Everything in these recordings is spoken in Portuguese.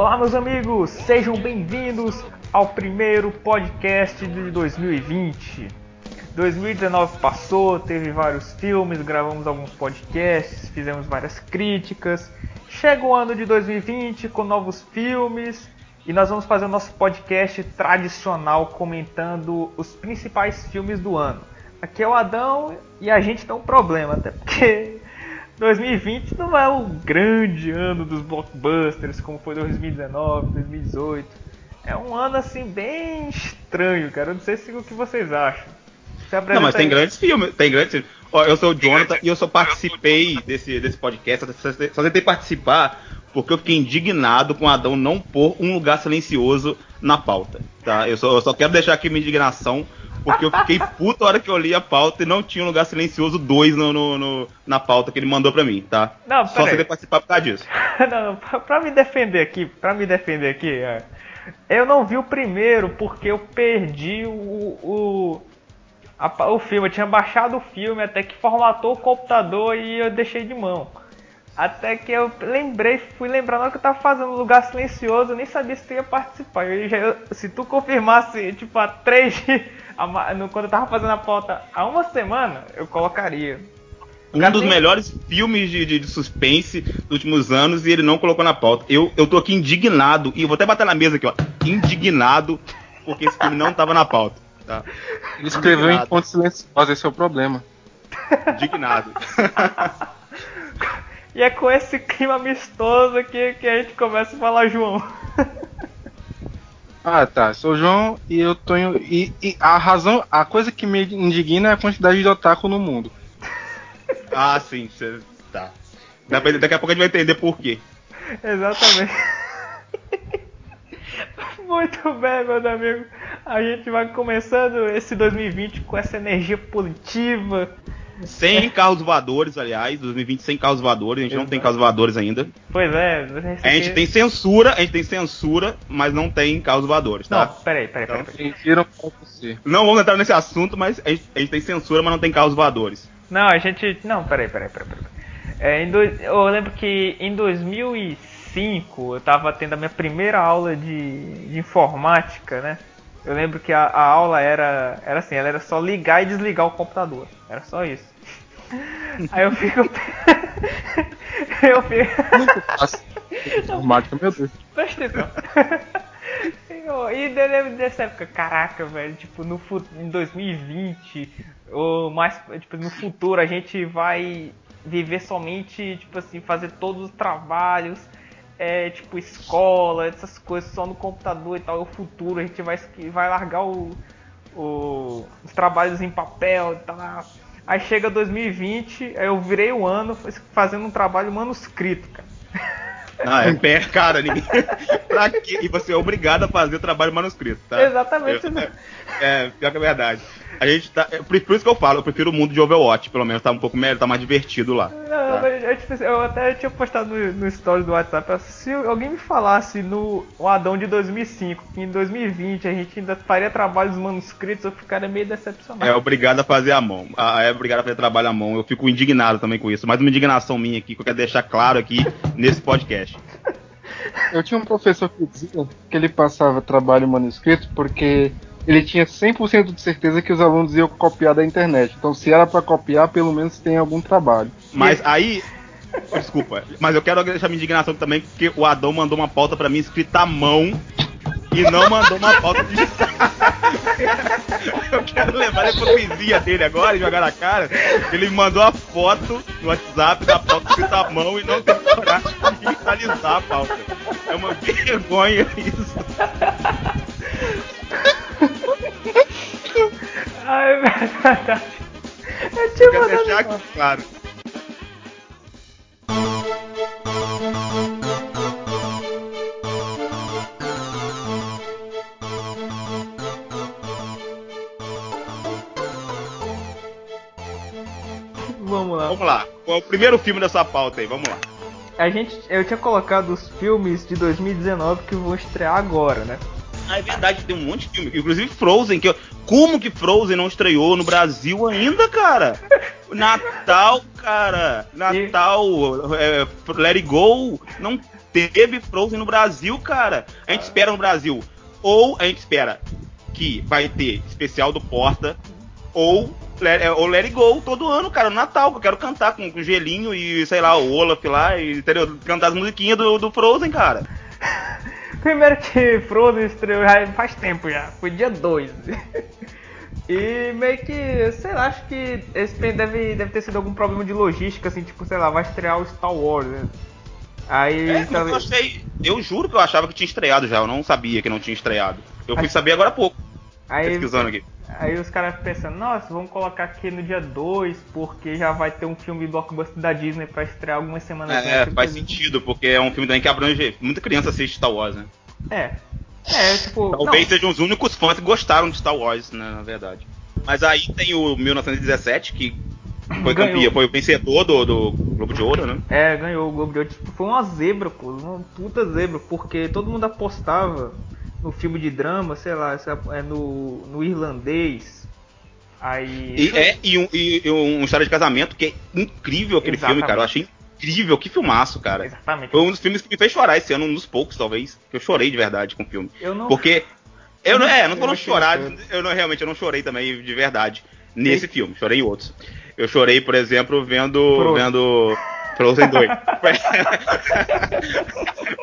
Olá, meus amigos, sejam bem-vindos ao primeiro podcast de 2020. 2019 passou, teve vários filmes, gravamos alguns podcasts, fizemos várias críticas. Chega o ano de 2020 com novos filmes e nós vamos fazer o nosso podcast tradicional comentando os principais filmes do ano. Aqui é o Adão e a gente tem um problema, até porque 2020 não é o grande ano dos blockbusters como foi 2019, 2018. É um ano assim bem estranho, cara. Eu não sei se o que vocês acham. Não, mas tem grandes filmes, tem grandes filmes. Ó, eu sou o Jonathan e eu só participei desse, desse podcast, só tentei participar porque eu fiquei indignado com o Adão não pôr um lugar silencioso na pauta. Tá? Eu, só, eu só quero deixar aqui minha indignação, porque eu fiquei puto a hora que eu li a pauta e não tinha um lugar silencioso 2 no, no, no, na pauta que ele mandou pra mim, tá? Não, só você participar por causa disso. não, não, pra, pra, me defender aqui, pra me defender aqui, é, eu não vi o primeiro porque eu perdi o, o, a, o filme. Eu tinha baixado o filme até que formatou o computador e eu deixei de mão. Até que eu lembrei, fui hora que eu tava fazendo lugar silencioso, eu nem sabia se tu ia participar. Eu já, se tu confirmasse, tipo, há três quando eu tava fazendo a pauta há uma semana, eu colocaria. Um dos melhores filmes de, de, de, suspense dos últimos anos e ele não colocou na pauta. Eu, eu tô aqui indignado, e eu vou até bater na mesa aqui, ó. Indignado, porque esse filme não tava na pauta. Tá? Ele escreveu indignado. em ponto silencioso, esse é o problema. Indignado. E é com esse clima amistoso que, que a gente começa a falar João. Ah, tá. Sou o João e eu tô em, e, e, a razão, a coisa que me indigna é a quantidade de otaku no mundo. Ah, sim, cê, tá. Daqui a pouco a gente vai entender por quê. Exatamente. Muito bem, meus amigos. A gente vai começando esse 2020 com essa energia positiva, sem carros voadores, aliás, 2020 sem carros voadores, a gente Exato. não tem carros voadores ainda. Pois é, a gente tem censura, a gente tem censura, mas não tem carros voadores, tá? Não, peraí, peraí, peraí. peraí. Então, não vamos entrar nesse assunto, mas a gente, a gente, tem censura, mas não tem carros voadores. Não, a gente. Não, peraí, peraí, peraí. peraí. É, do... Eu lembro que em 2005 eu tava tendo a minha primeira aula de, de informática, né? Eu lembro que a, a, aula era, era assim, ela era só ligar e desligar o computador. Era só isso. Aí eu fico. eu fico. Muito fácil. Meu Deus. Presta atenção. E lembro dessa época, caraca, velho, tipo, no, em 2020, ou mais, tipo, no futuro a gente vai viver somente, tipo assim, fazer todos os trabalhos, é, tipo, escola, essas coisas só no computador e tal, é o futuro, a gente vai, vai largar o, o, os trabalhos em papel e tal. Aí chega 2020, aí eu virei o ano fazendo um trabalho manuscrito, cara. Ah, é pé, cara, ninguém. pra quê? E você é obrigado a fazer o trabalho manuscrito, tá? Exatamente. Eu, é, é, pior que é verdade. A gente tá. É, por isso que eu falo, eu prefiro o mundo de Overwatch, pelo menos tá um pouco melhor, tá mais divertido lá. Não, tá? eu, eu, eu, até tinha postado no, no story do WhatsApp, se alguém me falasse no o Adão de 2005, que em 2020 a gente ainda faria trabalhos manuscritos, eu ficaria meio decepcionado. É obrigado a fazer a mão. É obrigado a fazer trabalho à mão. Eu fico indignado também com isso. Mais uma indignação minha aqui que eu quero deixar claro aqui nesse podcast. Eu tinha um professor que dizia que ele passava trabalho manuscrito porque ele tinha 100% de certeza que os alunos iam copiar da internet. Então, se era para copiar, pelo menos tem algum trabalho. Mas aí. Desculpa, mas eu quero deixar minha indignação também, porque o Adão mandou uma pauta para mim escrita à mão e não mandou uma pauta de. eu quero levar a hipocrisia dele agora e jogar na cara. Ele me mandou a foto no WhatsApp da pauta escrita à mão e não tem coragem de digitalizar a pauta. É uma vergonha isso. Ai, verdade. Eu tinha eu deixar claro. Vamos lá. Vamos lá. Qual é o primeiro filme dessa pauta aí? Vamos lá. A gente, eu tinha colocado os filmes de 2019 que vão estrear agora, né? Ah, é verdade, tem um monte de filme. Inclusive Frozen, que eu... como que Frozen não estreou no Brasil ainda, cara? Natal, cara. Natal, é, Let It Go, não teve Frozen no Brasil, cara. A gente espera no Brasil. Ou a gente espera que vai ter especial do Porta, ou é, ou Let It Go todo ano, cara, no Natal, que eu quero cantar com, com gelinho e, sei lá, o Olaf lá, e, entendeu? Cantar as musiquinhas do, do Frozen, cara. Primeiro que Frozen estreou já faz tempo já, foi dia 2. e meio que, sei lá, acho que esse deve, deve ter sido algum problema de logística, assim, tipo, sei lá, vai estrear o Star Wars, né? Aí. É, talvez... eu, achei, eu juro que eu achava que tinha estreado já, eu não sabia que não tinha estreado. Eu fui saber agora há pouco. Aí, pesquisando aqui. Aí os caras pensando, nossa, vamos colocar aqui no dia 2, porque já vai ter um filme blockbuster da Disney pra estrear algumas semanas antes. É, faz sentido, porque é um filme também que abrange. Muita criança assiste Star Wars, né? É. É, tipo. Talvez não. sejam os únicos fãs que gostaram de Star Wars, né, na verdade. Mas aí tem o 1917, que foi campeão, foi o vencedor do, do Globo de Ouro, né? É, ganhou o Globo de Ouro. Tipo, foi uma zebra, pô. Uma puta zebra, porque todo mundo apostava no filme de drama, sei lá, é no, no irlandês. Aí. E, é, e um, e, e um história de casamento que é incrível aquele Exatamente. filme, cara. Eu achei incrível, que filmaço, cara. Exatamente. Foi um dos filmes que me fez chorar esse ano, um dos poucos, talvez. Que eu chorei de verdade com o filme. Eu não. Porque. Eu não, é, não tô chorar, eu não realmente eu não chorei também de verdade nesse filme, chorei em outros. Eu chorei, por exemplo, vendo vendo Frozen 2.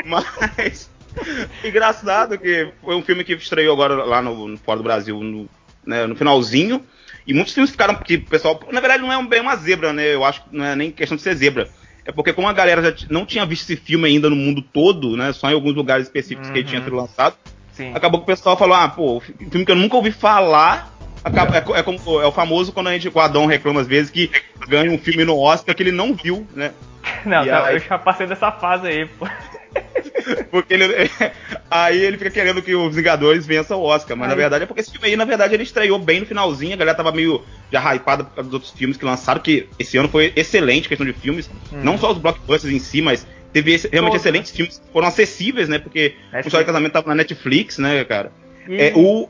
Mas Engraçado que foi um filme que estreou agora lá no, no fora do Brasil, no, né, no finalzinho. E muitos filmes ficaram que o pessoal. Na verdade, não é bem uma zebra, né? Eu acho que não é nem questão de ser zebra. É porque, como a galera já não tinha visto esse filme ainda no mundo todo, né? Só em alguns lugares específicos uhum. que ele tinha sido lançado. Sim. Acabou que o pessoal falou: ah, pô, filme que eu nunca ouvi falar. Acaba, é, é, como, é o famoso quando a gente, o Adão reclama às vezes que ganha um filme no Oscar que ele não viu, né? Não, tá, aí... eu já passei dessa fase aí, pô. porque ele, aí ele fica querendo que os Vingadores vençam o Oscar, mas aí. na verdade é porque esse filme aí, na verdade, ele estreou bem no finalzinho, a galera tava meio já hypada por causa dos outros filmes que lançaram, que esse ano foi excelente questão de filmes, hum. não só os blockbusters em si, mas teve esse, realmente Todo, excelentes né? filmes que foram acessíveis, né? Porque é o História de Casamento tava na Netflix, né, cara? E... É, o,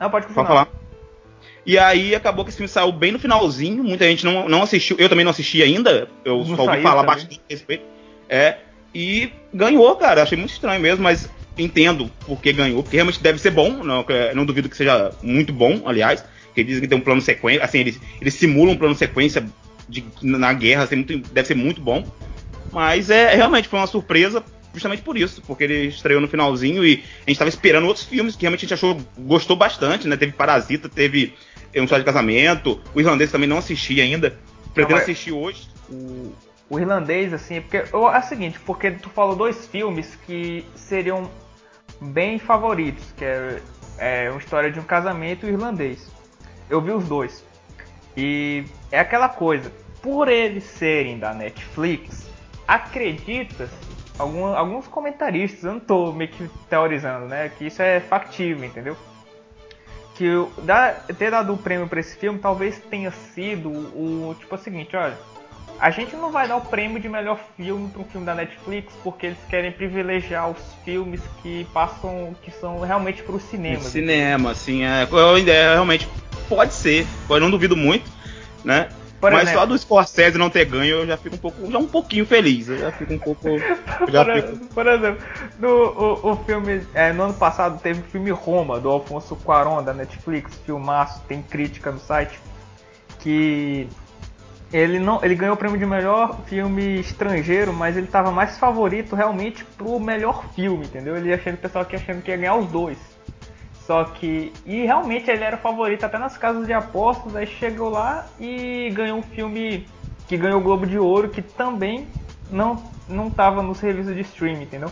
Não, pode continuar. Pode falar. E aí acabou que esse filme saiu bem no finalzinho, muita gente não, não assistiu, eu também não assisti ainda, eu não só ouvi falar também. bastante a respeito. É, e ganhou, cara. Achei muito estranho mesmo, mas entendo por que ganhou, porque realmente deve ser bom. Não, não duvido que seja muito bom, aliás. Que dizem que tem um plano sequência, assim, eles, eles simulam um plano sequência de, na guerra, assim, muito, deve ser muito bom. Mas é realmente foi uma surpresa, justamente por isso, porque ele estreou no finalzinho e a gente estava esperando outros filmes que realmente a gente achou, gostou bastante, né? Teve Parasita, teve Um Só de Casamento, o Irlandês também não assisti ainda, pretendo não, assistir hoje. O, o irlandês, assim, porque é o seguinte, porque tu falou dois filmes que seriam bem favoritos, que é, é uma história de um casamento irlandês. Eu vi os dois. E é aquela coisa, por eles serem da Netflix, acredita alguns comentaristas, eu não tô meio que teorizando, né? Que isso é factível, entendeu? Que ter dado o um prêmio para esse filme talvez tenha sido o tipo o seguinte, olha a gente não vai dar o prêmio de melhor filme para um filme da Netflix porque eles querem privilegiar os filmes que passam, que são realmente para o cinema. Cinema, assim, é, a ideia realmente pode ser, eu não duvido muito, né? Por Mas exemplo, só do Scorsese não ter ganho, eu já fico um pouco, já um pouquinho feliz. Eu já fico um pouco. Por, fico... por, exemplo, no, o, o filme. É, no ano passado teve o filme Roma, do Alfonso Cuarón, da Netflix, filmaço, tem crítica no site. Que ele não, ele ganhou o prêmio de melhor filme estrangeiro, mas ele estava mais favorito realmente pro melhor filme, entendeu? Ele achando o pessoal aqui achando que ia ganhar os dois. Só que e realmente ele era favorito até nas casas de apostas, aí chegou lá e ganhou um filme que ganhou o Globo de Ouro, que também não não estava nos serviços de streaming, entendeu?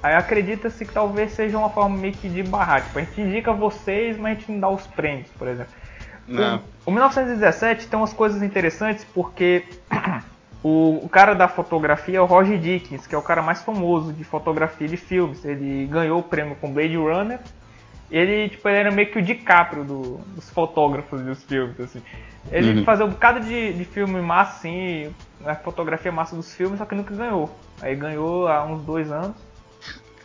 Aí acredita-se que talvez seja uma forma meio que de barrar, tipo, a gente indica vocês, mas a gente não dá os prêmios, por exemplo. Não. O, o 1917 tem umas coisas interessantes porque o, o, cara da fotografia é o Roger Dickens, que é o cara mais famoso de fotografia de filmes. Ele ganhou o prêmio com Blade Runner. Ele, tipo, ele era meio que o DiCaprio do, dos fotógrafos dos filmes, assim. Ele uhum. fazia um bocado de, de filme massa, assim, a fotografia massa dos filmes, só que nunca ganhou. Aí ganhou há uns dois anos.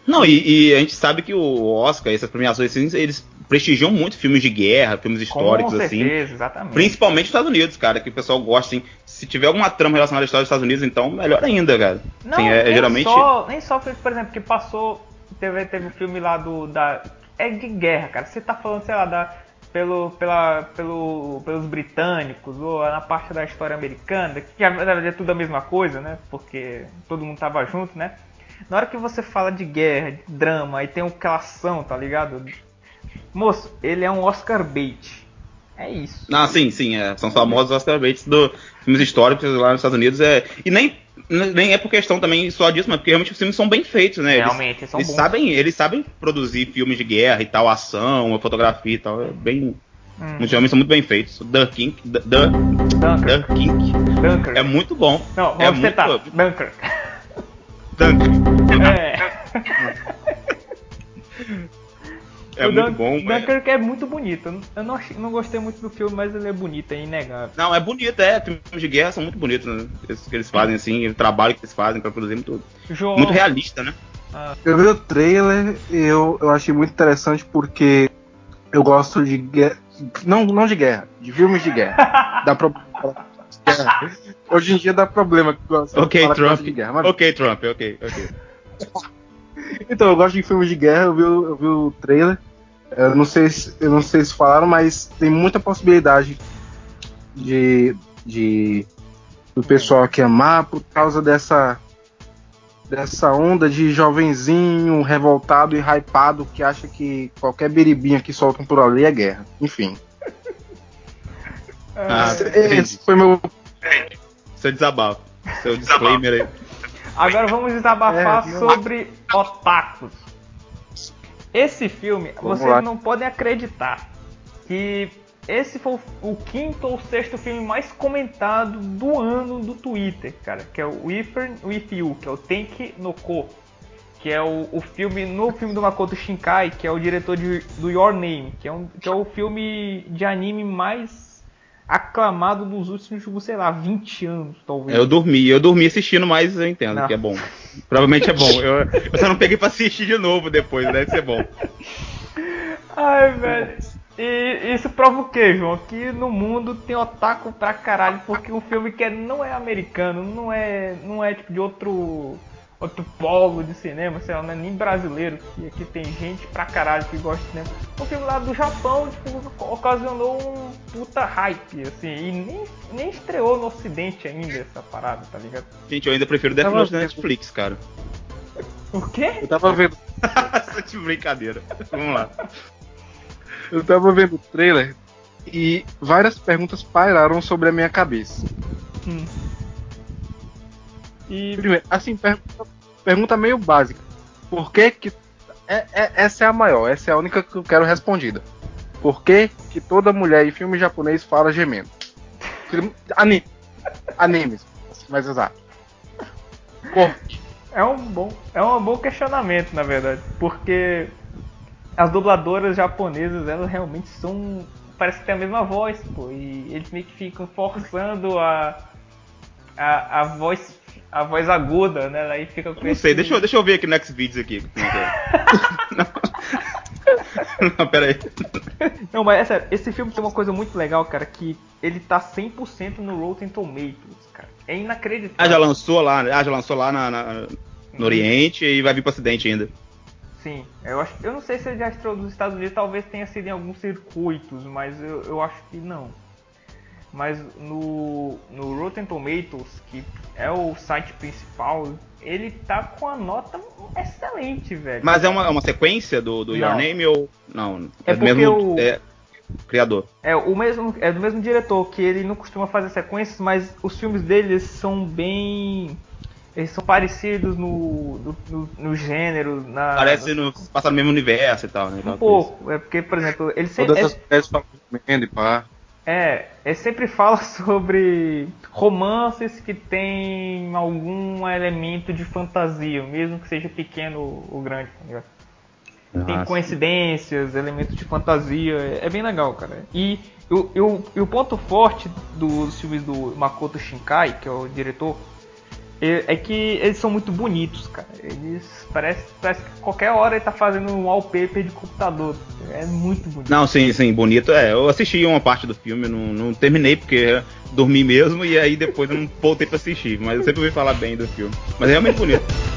Não, e, e, a gente sabe que o Oscar, essas premiações, eles prestigiam muito filmes de guerra, filmes históricos, assim. certeza, exatamente. Principalmente nos Estados Unidos, cara, que o pessoal gosta, assim. Se tiver alguma trama relacionada à história dos Estados Unidos, então melhor ainda, cara. Não, Assim, é, nem, geralmente. só, nem só, por exemplo, que passou. Teve, teve um filme lá do. Da, é de guerra, cara. Você tá falando, sei lá, da, pelo, pela, pelo, pelos britânicos, ou na parte da história americana, que na verdade é tudo a mesma coisa, né? Porque todo mundo tava junto, né? Na hora que você fala de guerra, de drama, aí tem aquela ação, tá ligado? Moço, ele é um Oscar bait. É isso. Ah, sim, sim, é. São famosos Oscar baits do filmes históricos lá nos Estados Unidos. É, e nem, nem é por questão também só disso, mas porque realmente os filmes são bem feitos, né? Eles- Realmente, eles são eles bons. sabem, eles sabem produzir filmes de guerra e tal, ação, fotografia e tal. É bem. Hum. Os filmes são muito bem feitos. Dunkirk, Dunkirk. Dunkirk é muito bom. Não, é vamos muito tentar. Dunkirk. Dunkirk É. é o muito Dun- bom. é- Dunkirk é muito bonito. Eu não, achei- não gostei muito do filme, mas ele é bonito, é inegável. Não, é bonito, é. Filmes de guerra são muito bonitos, né? Que eles fazem, assim, o trabalho que eles fazem pra produzir muito, João. muito realista, né? Ah, Eu vi o trailer e eu, eu achei muito interessante porque eu gosto de guerra. Não, não de guerra, de filmes de guerra. Dá. Hoje em dia dá problema. Ok, Trump. guerra, mas- Ok, Trump, ok, ok. Então, eu gosto de filmes de guerra, eu vi, o- eu vi o trailer. Eu não sei se, eu não sei se falaram, mas tem muita possibilidade de, de do pessoal aqui amar por causa dessa dessa onda de jovenzinho revoltado e hypado que acha que qualquer beribinha que soltam por ali é guerra. Enfim, Ah, é, esse foi meu Seu desabafo. Seu disclaimer aí. Agora vamos desabafar É, sobre otakus. Esse filme, Vamos vocês lá. não podem acreditar que esse foi o- quinto ou sexto filme mais comentado do ano do Twitter, cara, que é o Wither With You, que é o Tenki no Ko, que é o, o filme no filme do Makoto Shinkai, que é o diretor de, do Your Name, que é, um, que é o filme de anime mais aclamado dos últimos, sei lá, 20 anos, talvez. Eu dormi, eu dormi assistindo, mas eu entendo Não. que é bom. Provavelmente é bom. Eu, eu só não peguei pra assistir de novo depois, deve ser bom. Ai, velho. E isso prova o que, João? Que no mundo tem otaku pra caralho, porque um filme que é- não é americano, não é, não é tipo de outro outro polo de cinema, sei lá, não é nem brasileiro, que aqui tem gente pra caralho que gosta de cinema. Um filme lá do Japão, tipo, ocasionou um puta hype, assim, e nem, nem estreou no ocidente ainda essa parada, tá ligado? Gente, eu ainda prefiro Death Note da. Netflix, cara. O quê? Eu tava vendo, Essa de brincadeira. Vamos lá. eu tava vendo o trailer e várias perguntas pairaram sobre a minha cabeça. Hum. E Primeiro, assim, pergunta, pergunta meio básica. Por que que. É, é- essa é a maior, essa é a única que eu quero respondida. Por que que toda mulher em filme japonês fala gemendo? Anime. Animes, mais exato. Por? É um bom, é um bom questionamento, na verdade, porque as dubladoras japonesas, elas realmente são, parece que tem a mesma voz, pô, e eles meio que ficam forçando a a, a voz a voz aguda, né? Aí fica com Não sei, deixa eu, deixa eu ver aqui no Xvideos aqui. Não, pera aí. Não, mas é sério, esse filme tem uma coisa muito legal, cara, que ele tá 100% no Rotten Tomatoes, cara. É inacreditável. Ah, já lançou lá, né? ah, já lançou lá na, na- no Oriente e vai vir pro Ocidente ainda. Sim, eu acho, eu não sei se ele já estreou nos Estados Unidos, talvez tenha sido em alguns circuitos, mas eu, eu acho que não. Mas no, no Rotten Tomatoes, que é o site principal, ele tá com a nota excelente, velho. Mas é uma, é uma sequência do, do Your Não. Name ou. Não, É do porque mesmo o- é, criador. É o mesmo, é do mesmo diretor que ele não costuma fazer sequências, mas os filmes dele são bem, eles são parecidos no, no, no- no gênero, na Parece no, passar no mesmo universo e tal, né? um pouco, é porque por exemplo ele sempre Todas as mulheres falam gemendo e pá. É, ele sempre fala sobre romances que tem algum elemento de fantasia, mesmo que seja pequeno ou grande. tá. Tem coincidências, elementos de fantasia, é, é bem legal, cara. E, o- e o- e o ponto forte dos filmes do Makoto Shinkai, que é o diretor, É que eles são muito bonitos, cara. Eles parece, parece que qualquer hora ele tá fazendo um wallpaper de computador. É muito bonito. Não, sim, sim, bonito. É, eu assisti uma parte do filme, não, não terminei porque dormi mesmo e aí depois eu não voltei pra assistir. Mas eu sempre ouvi falar bem do filme. Mas é realmente bonito.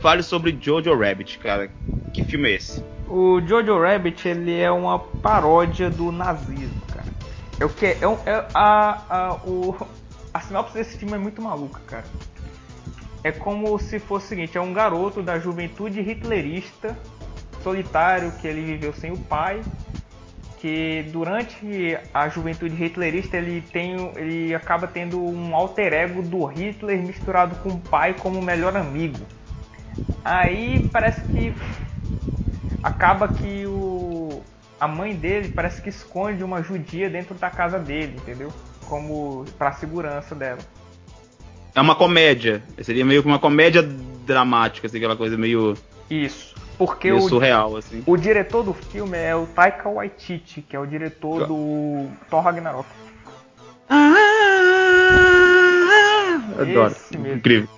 fale sobre Jojo Rabbit, cara. Que filme é esse? O Jojo Rabbit ele é uma paródia do nazismo, cara. É o que é, é a, a, o, a sinopse desse filme é muito maluca, cara. É como se fosse o seguinte: é um garoto da juventude hitlerista, solitário, que ele viveu sem o pai, que durante a juventude hitlerista ele tem ele acaba tendo um alter ego do Hitler misturado com o pai como melhor amigo. Aí parece que acaba que o a mãe dele parece que esconde uma judia dentro da casa dele, entendeu? Como para segurança dela. É uma comédia. Seria meio que uma comédia dramática, assim, aquela coisa meio Isso. Porque meio o, surreal assim. o diretor do filme é o Taika Waititi, que é o diretor do Thor Ragnarok. Ah, adoro. Esse mesmo. Incrível.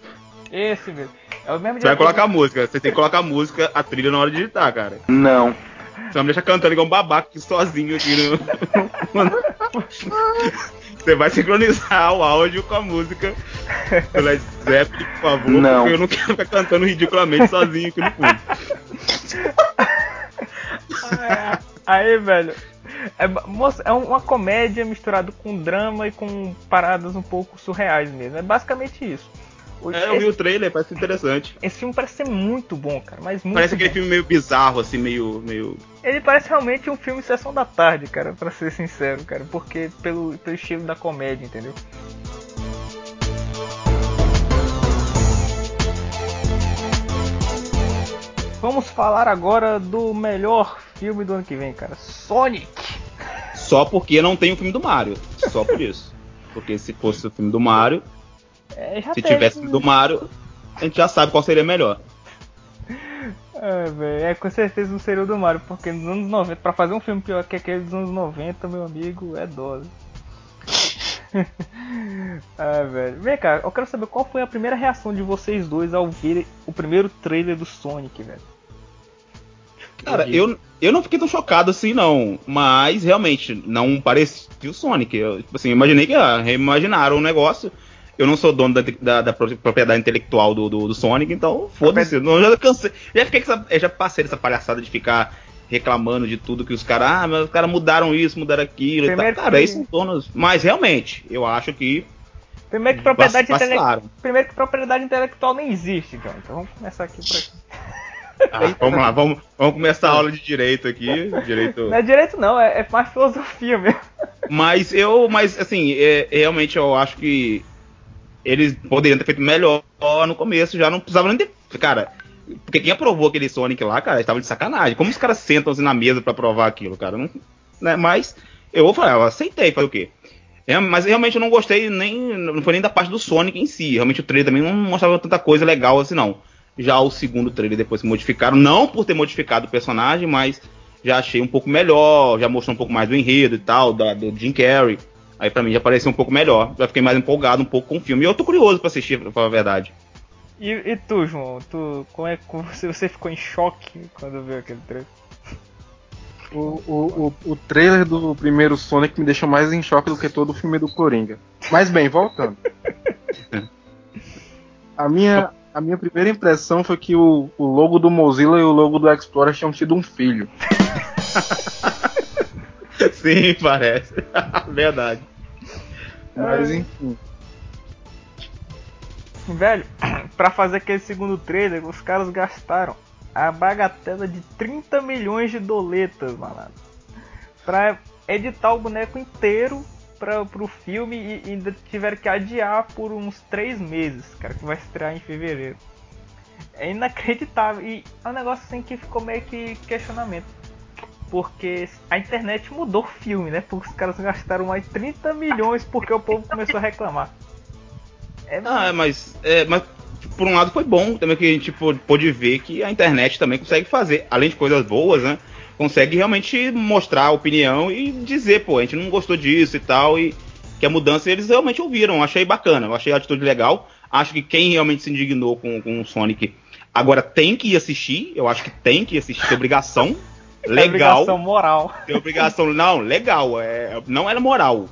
Esse mesmo. É o mesmo Você vai colocar a música. Você tem que colocar a música, a trilha na hora de digitar, cara. Não. Você vai me deixar cantando igual um babaca aqui sozinho aqui no. Você vai sincronizar o áudio com a música do Led Zeppelin, por favor, Não. porque eu não quero ficar cantando ridiculamente sozinho aqui no fundo. É, Aí, velho. É, moça, é uma comédia misturada com drama e com paradas um pouco surreais mesmo. É basicamente isso. É, eu vi o trailer, parece interessante. esse filme parece ser muito bom, cara. Mas muito Parece aquele bom. filme meio bizarro, assim, meio. meio. Ele parece realmente um filme Sessão da Tarde, cara, pra ser sincero, cara. Porque pelo, pelo estilo da comédia, entendeu? Vamos falar agora do melhor filme do ano que vem, cara. Sonic. Só porque não tem o filme do Mario. Só por isso. Porque se fosse o filme do Mario, É, se teve- tivesse do Mario, a gente já sabe qual seria melhor. É, é com certeza não seria o do Mario, porque nos anos 90, pra fazer um filme pior que aquele dos anos 90, meu amigo, é dose. ah, velho. Vem cá, eu quero saber qual foi a primeira reação de vocês dois ao ver o primeiro trailer do Sonic, velho. Cara, eu, eu não fiquei tão chocado assim, não. Mas realmente, não parecia o Sonic. Eu, tipo assim, imaginei que ah, reimaginaram o negócio. Eu não sou dono da, da- da pro- propriedade intelectual do, do, do Sonic, então foda-se. Eu já cansei. Já fiquei essa, já passei dessa palhaçada de ficar reclamando de tudo que os caras. Ah, mas os caras mudaram isso, mudaram aquilo. Primeiro Cara, que- são donos. Mas realmente, eu acho que. Primeiro que propriedade, intele... Primeiro que propriedade intelectual nem existe, John. Então vamos começar aqui por aqui. Ah, vamos lá, vamos, vamos começar a aula de direito aqui. Direito. Não é direito não, é, é mais filosofia mesmo. Mas eu, mas assim, é- realmente eu acho que eles poderiam ter feito melhor no começo, já não precisava nem ter. Cara, porque quem aprovou aquele Sonic lá, cara, estava de sacanagem. Como os caras sentam assim na mesa pra provar aquilo, cara? Não, né? Mas eu vou falar, eu aceitei, fazer o quê? É, mas realmente eu não gostei nem. Não foi nem da parte do Sonic em si. Realmente o trailer também não mostrava tanta coisa legal assim, não. Já o segundo trailer depois se modificaram, não por ter modificado o personagem, mas já achei um pouco melhor, já mostrou um pouco mais do enredo e tal, da, do Jim Carrey. Aí pra mim já pareceu um pouco melhor. Já fiquei mais empolgado um pouco com o filme. E eu tô curioso pra assistir, pra falar a verdade. E, e tu, João? Tu, como é que você, você ficou em choque quando viu aquele trailer? O, o, o, o trailer do primeiro Sonic me deixou mais em choque do que todo o filme do Coringa. Mas bem, voltando. A minha, a minha primeira impressão foi que o, o logo do Mozilla e o logo do Explorer tinham tido um filho. Sim, parece. verdade. Mas Ai. enfim. Velho, pra fazer aquele segundo trailer, os caras gastaram a bagatela de 30 milhões de doletas, malandro. Pra editar o boneco inteiro pra, pro filme e ainda tiveram que adiar por uns 3 meses, cara, que vai estrear em fevereiro. É inacreditável. E é um negócio assim que ficou meio que questionamento. Porque a internet mudou o filme, né? Porque os caras gastaram mais 30 milhões porque o povo começou a reclamar. É Ah, é, mas, é, mas por um lado foi bom também que a gente pôde ver que a internet também consegue fazer, além de coisas boas, né? Consegue realmente mostrar a opinião e dizer, pô, a gente não gostou disso e tal, e que a mudança eles realmente ouviram. Achei bacana, eu achei a atitude legal. Acho que quem realmente se indignou com, com o Sonic agora tem que ir assistir. Eu acho que tem que assistir, tem obrigação. Legal. É obrigação moral. Tem obrigação, não, legal. É, não é moral.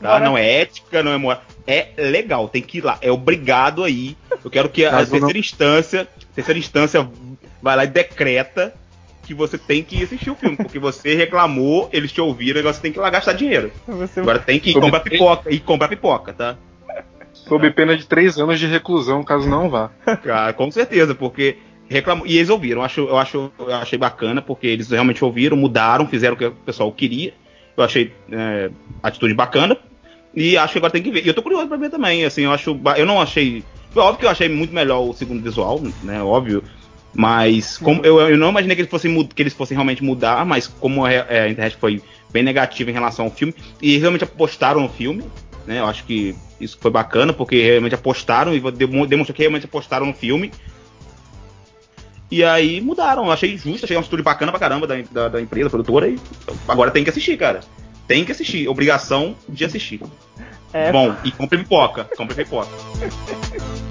Tá? Não é ética, não é moral. É legal, tem que ir lá. É obrigado aí. Eu quero que a, a terceira não... instância, terceira instância vai lá e decreta que você tem que assistir o filme, porque você reclamou, eles te ouviram, agora você tem que ir lá gastar dinheiro. Você... Agora tem que ir comprar pipoca e comprar pipoca, tá? Sob pena de três anos de reclusão, caso não vá. Ah, com certeza, porque reclamou. E eles ouviram. Eu, acho, eu, acho, eu achei bacana, porque eles realmente ouviram, mudaram, fizeram o que o pessoal queria. Eu achei é, atitude bacana. E acho que agora tem que ver. E eu tô curioso pra ver também. Assim, eu acho. Eu não achei. Óbvio que eu achei muito melhor o segundo visual, né? Óbvio. Mas como eu, eu não imaginei que eles, fossem, que eles fossem realmente mudar, mas como a, a, internet foi bem negativa em relação ao filme, e realmente apostaram no filme, né? Eu acho que isso foi bacana, porque realmente apostaram e demonstrou que realmente apostaram no filme. E aí mudaram, achei justo, achei um estúdio bacana pra caramba da, da, da empresa, produtora, e agora tem que assistir, cara. Tem que assistir, obrigação de assistir. É. Bom, e compre pipoca, compre pipoca.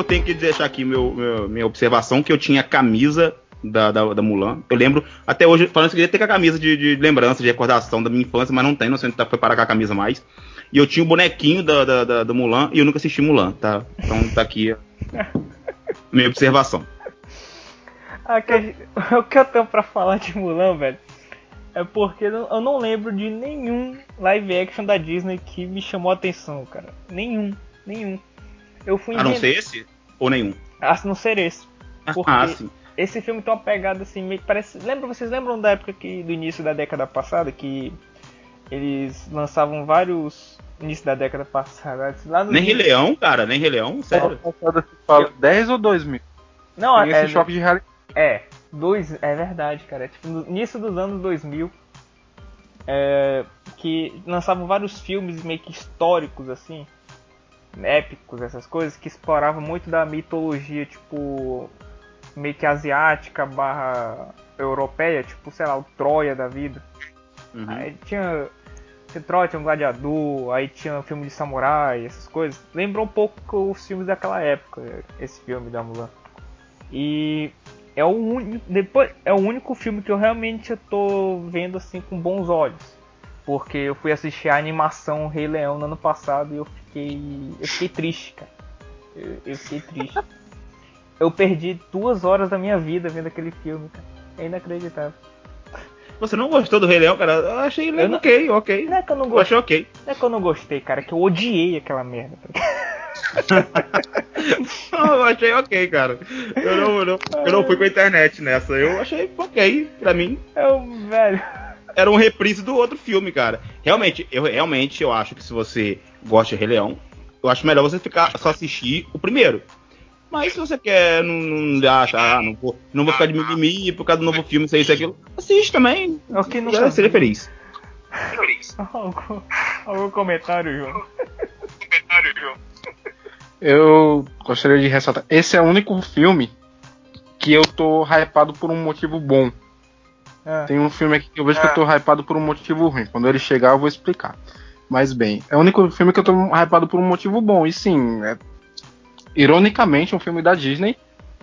eu tenho que deixar aqui meu, meu, minha observação, que eu tinha camisa da, da, da, Mulan. Eu lembro, até hoje, falando que eu queria ter a camisa de, de, lembrança, de recordação da minha infância, mas não tem, não sei onde tá, foi parar com a camisa mais. E eu tinha o um bonequinho da, da, da, da, Mulan e eu nunca assisti Mulan, tá? Então tá aqui minha observação. Ah, que, o que eu tenho pra falar de Mulan, velho, é porque eu não lembro de nenhum live action da Disney que me chamou a atenção, cara. Nenhum, nenhum. Eu fui A não ser esse? Ou nenhum? A não ser esse. Ah, porque ah, sim. esse filme tem uma pegada assim, meio parece. Lembra, vocês lembram da época que, do início da década passada que eles lançavam vários. Início da década passada. Lá no nem Rei Leão, cara, nem Rei Leão, sério. Passada fala 10 ou 2 mil? Não, Tem é. Esse choque de realidade. É, dois, é verdade, cara. É tipo, no início dos anos 2000, é, que lançavam vários filmes meio que históricos, assim épicos, essas coisas, que exploravam muito da mitologia, tipo, meio que asiática barra europeia, tipo, sei lá, o Troia da vida. Uhum. Aí tinha, tinha Troia, tinha um gladiador, aí tinha um filme de samurai, essas coisas. Lembrou um pouco os filmes daquela época, esse filme da Mulan. E é o único, depois, é o único filme que eu realmente tô vendo assim com bons olhos. Porque eu fui assistir a animação Rei Leão no ano passado e eu fiquei. Eu fiquei triste, cara. Eu, eu fiquei triste. eu perdi duas horas da minha vida vendo aquele filme, cara. É inacreditável. Você não gostou do Rei Leão, cara? Eu achei ele não... ok, ok. Não é que eu não gostei. Eu achei ok. Não é que eu não gostei, cara, é que eu odiei aquela merda. não, eu achei ok, cara. Eu não, eu não, eu não fui com a internet nessa. Eu achei ok, pra mim. É o velho era um reprise do outro filme, cara. Realmente, eu realmente eu acho que se você gosta de Rei Leão, eu acho melhor você ficar só assistir o primeiro. Mas se você quer, não, não acha, ah, não vou, não vou ficar de mimimi por causa do novo filme, isso aí, isso aquilo, assiste também. É o que não já seria feliz. algum, algum comentário, João? comentário, João. Eu gostaria de ressaltar. Esse é o único filme que eu tô hypado por um motivo bom. É. Tem um filme aqui que eu vejo é. que eu tô hypado por um motivo ruim. Quando ele chegar, eu vou explicar. Mas bem, é o único filme que eu tô hypado por um motivo bom. E sim, é, ironicamente, um filme da Disney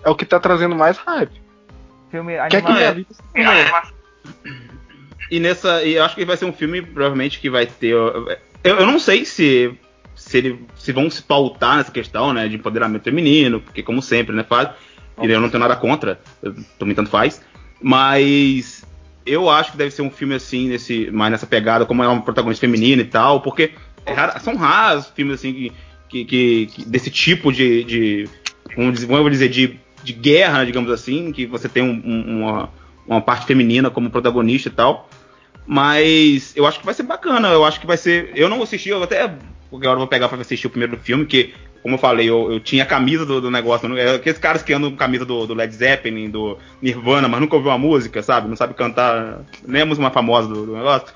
é o que tá trazendo mais hype. Filme é animado. Que é, e nessa. E eu acho que vai ser um filme, provavelmente, que vai ter. Eu, eu não sei se. Se, ele, se vão se pautar nessa questão, né, de empoderamento feminino, porque como sempre, né, faz. E eu não tenho nada contra, eu, também tanto faz. Mas eu acho que deve ser um filme assim, nesse, mais nessa pegada, como é uma protagonista feminina e tal, porque é raro, são raros filmes assim que, que, que, desse tipo de, de vamos dizer, de, de guerra, digamos assim, que você tem um, um, uma, uma parte feminina como protagonista e tal. Mas eu acho que vai ser bacana. Eu acho que vai ser. Eu não assisti, eu até. Agora eu vou pegar pra assistir o primeiro filme, que, como eu falei, eu, eu tinha a camisa do, do negócio. É aqueles caras que andam com camisa do, do, Led Zeppelin, do Nirvana, mas nunca ouviu uma música, sabe? Não sabe cantar nem a música mais famosa do, do negócio.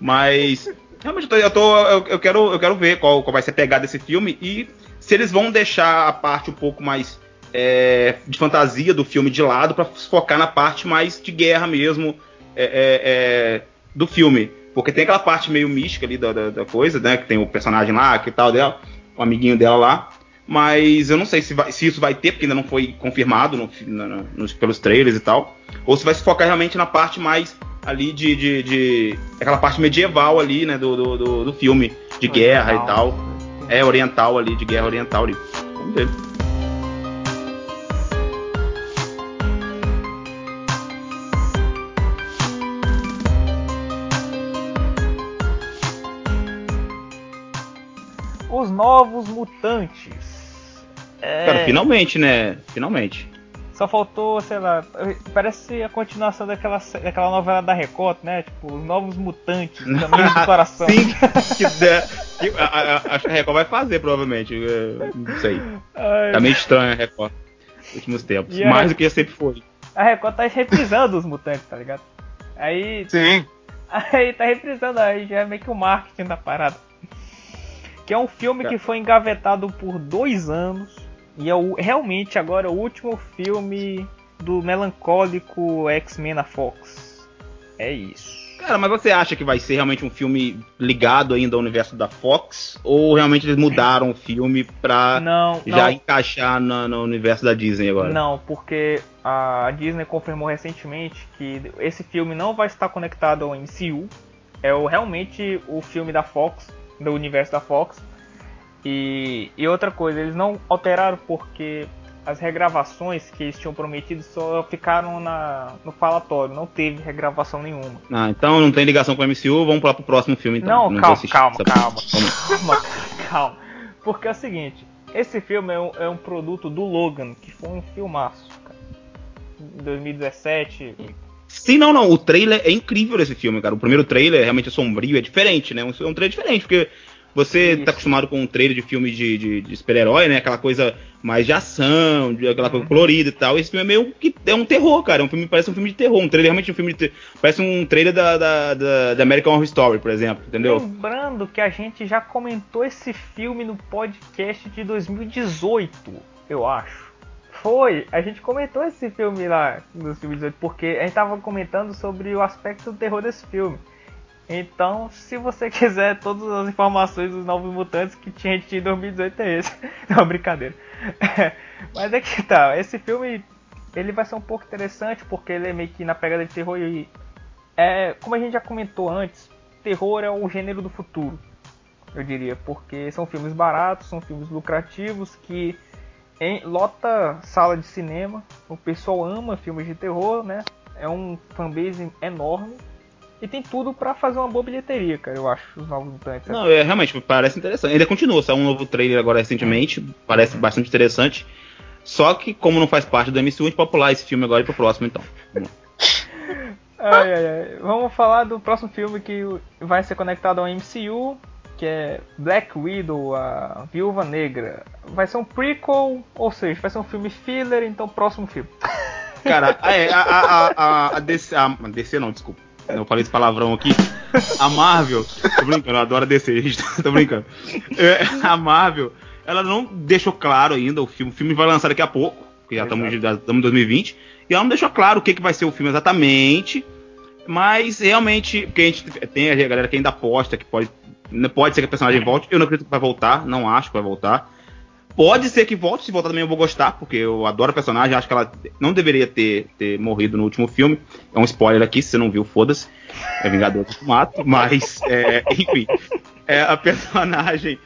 Mas. Realmente, eu, tô, eu, eu, quero, eu quero ver qual, qual vai ser a pegada desse filme e se eles vão deixar a parte um pouco mais é, de fantasia do filme de lado para focar na parte mais de guerra mesmo é, é, é do filme. Porque tem aquela parte meio mística ali da, da, da, coisa, né? Que tem o personagem lá, que tal dela, o amiguinho dela lá. Mas eu não sei se, vai, se isso vai ter, porque ainda não foi confirmado no, no, pelos trailers e tal. Ou se vai se focar realmente na parte mais ali de. de, de aquela parte medieval ali, né? Do, do, do, do filme, de oriental. guerra e tal. É oriental ali, de guerra oriental ali. Vamos ver. Novos Mutantes. É... Cara, finalmente, né? Finalmente. Só faltou, sei lá, parece a continuação daquela, daquela novela da Record, né? Tipo, os Novos Mutantes, Caminho do Coração. Sim, que, que, a, a, acho que a Record vai fazer, provavelmente. Não sei. Ai, tá meio estranho a Record nos últimos tempos. Mais a... do que sempre foi. A Record tá reprisando os mutantes, tá ligado? Aí. Sim. Aí tá reprisando, aí já é meio que o marketing da parada. Que é um filme que foi engavetado por dois anos. E é o, realmente agora é o último filme do melancólico X-Men na Fox. É isso. Cara, mas você acha que vai ser realmente um filme ligado ainda ao universo da Fox? Ou realmente eles mudaram o filme pra não, já não. encaixar no, no, universo da Disney agora? Não, porque a Disney confirmou recentemente que esse filme não vai estar conectado ao MCU. É o, realmente o filme da Fox do universo da Fox. E, e outra coisa, eles não alteraram porque as regravações que eles tinham prometido só ficaram na, no falatório, não teve regravação nenhuma. Ah, então não tem ligação com o MCU, vamos para o próximo filme então. Não, não calma, calma, calma, calma, calma. Porque é o seguinte, esse filme é um, é um produto do Logan, que foi um filmaço, cara. Em 2017, Sim, não, não. O trailer é incrível esse filme, cara. O primeiro trailer realmente é sombrio, é diferente, né? É um trailer diferente, porque você Isso. tá acostumado com um trailer de filme de, de, de super-herói, né? Aquela coisa mais de ação, de, aquela coisa uhum. colorida e tal. Esse filme é meio que é um terror, cara. É um filme parece um filme de terror. Um trailer realmente um filme de. Parece um trailer da, da, da, da, American Horror Story, por exemplo, entendeu? Lembrando que a gente já comentou esse filme no podcast de 2018, eu acho. Foi, a gente comentou esse filme lá no filme 18, porque a gente tava comentando sobre o aspecto do terror desse filme. Então, se você quiser todas as informações dos Novos Mutantes que tinha em 2018 é esse. Não, brincadeira. Mas é que tá, esse filme ele vai ser um pouco interessante porque ele é meio que na pegada de terror e é, como a gente já comentou antes, terror é o gênero do futuro. Eu diria, porque são filmes baratos, são filmes lucrativos que em, lota sala de cinema. O pessoal ama filmes de terror, né? É um fanbase enorme. E tem tudo para fazer uma boa bilheteria, cara, eu acho, os novos mutantes. Não, é realmente, parece interessante. Ainda continua, saiu um novo trailer agora recentemente, parece bastante interessante. Só que, como não faz parte do MCU, a gente pode pular esse filme agora e pro próximo, então. ai, ai, ai. Vamos falar do próximo filme que vai ser conectado ao MCU, que é Black Widow, a Viúva Negra. Vai ser um prequel, ou seja, vai ser um filme filler, então próximo filme. Cara, é, a, a, a, a, DC, a DC não, desculpa. Eu falei esse palavrão aqui. A Marvel, tô brincando, eu adoro DC, gente, tô brincando. É, a Marvel, ela não deixou claro ainda o filme. O filme vai lançar daqui a pouco, porque já estamos em 2020. E ela não deixou claro o que, que vai ser o filme exatamente. Mas realmente, porque a gente tem a galera que ainda aposta que pode Pode ser que a personagem volte. Eu não acredito que vai voltar. Não acho que vai voltar. Pode ser que volte. Se voltar também eu vou gostar, porque eu adoro a personagem. Acho que ela não deveria ter, ter morrido no último filme. É um spoiler aqui, se você não viu, foda-se. É Vingador do Mato. Mas, é, enfim. É, a personagem.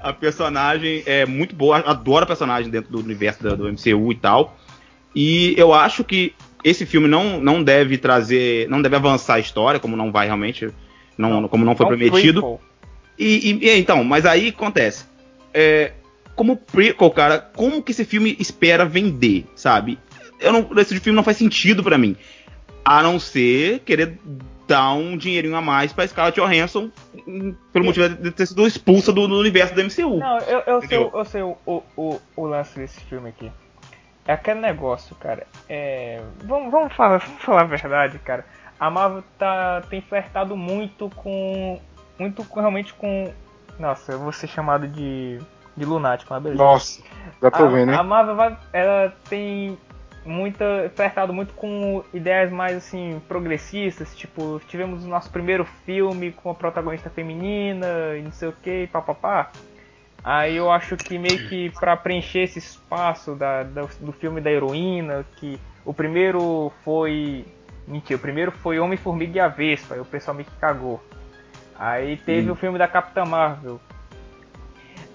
A personagem é muito boa. Adoro a personagem dentro do universo do, do MCU e tal. E eu acho que esse filme não, não deve trazer. Não deve avançar a história, como não vai realmente. Não, como não foi prometido. E, e, então, mas aí acontece. É, como prequel, cara, como que esse filme espera vender, sabe? Eu não, esse filme não faz sentido para mim. A não ser querer dar um dinheirinho a mais pra Scarlett Johansson pelo motivo de ter sido expulsa do, do universo do MCU. Não, eu, eu sei, eu sei o, o, o, lance desse filme aqui. É aquele negócio, cara. É, vamos, vamos, falar, vamos falar a verdade, cara. A Marvel tá, tem flertado muito com. Muito realmente com. Nossa, eu vou ser chamado de. de lunático, mas beleza. Nossa, já tô a, vendo, hein? A Marvel vai, ela tem muita flertado muito com ideias mais assim progressistas, tipo, tivemos o nosso primeiro filme com a protagonista feminina e não sei o que, papapá. Aí eu acho que meio que para preencher esse espaço da, da, do filme da heroína, que o primeiro foi. Mentira, o primeiro foi Homem-Formiga e a Vespa, aí o pessoal meio que cagou. Aí teve hum. o filme da Capitã Marvel.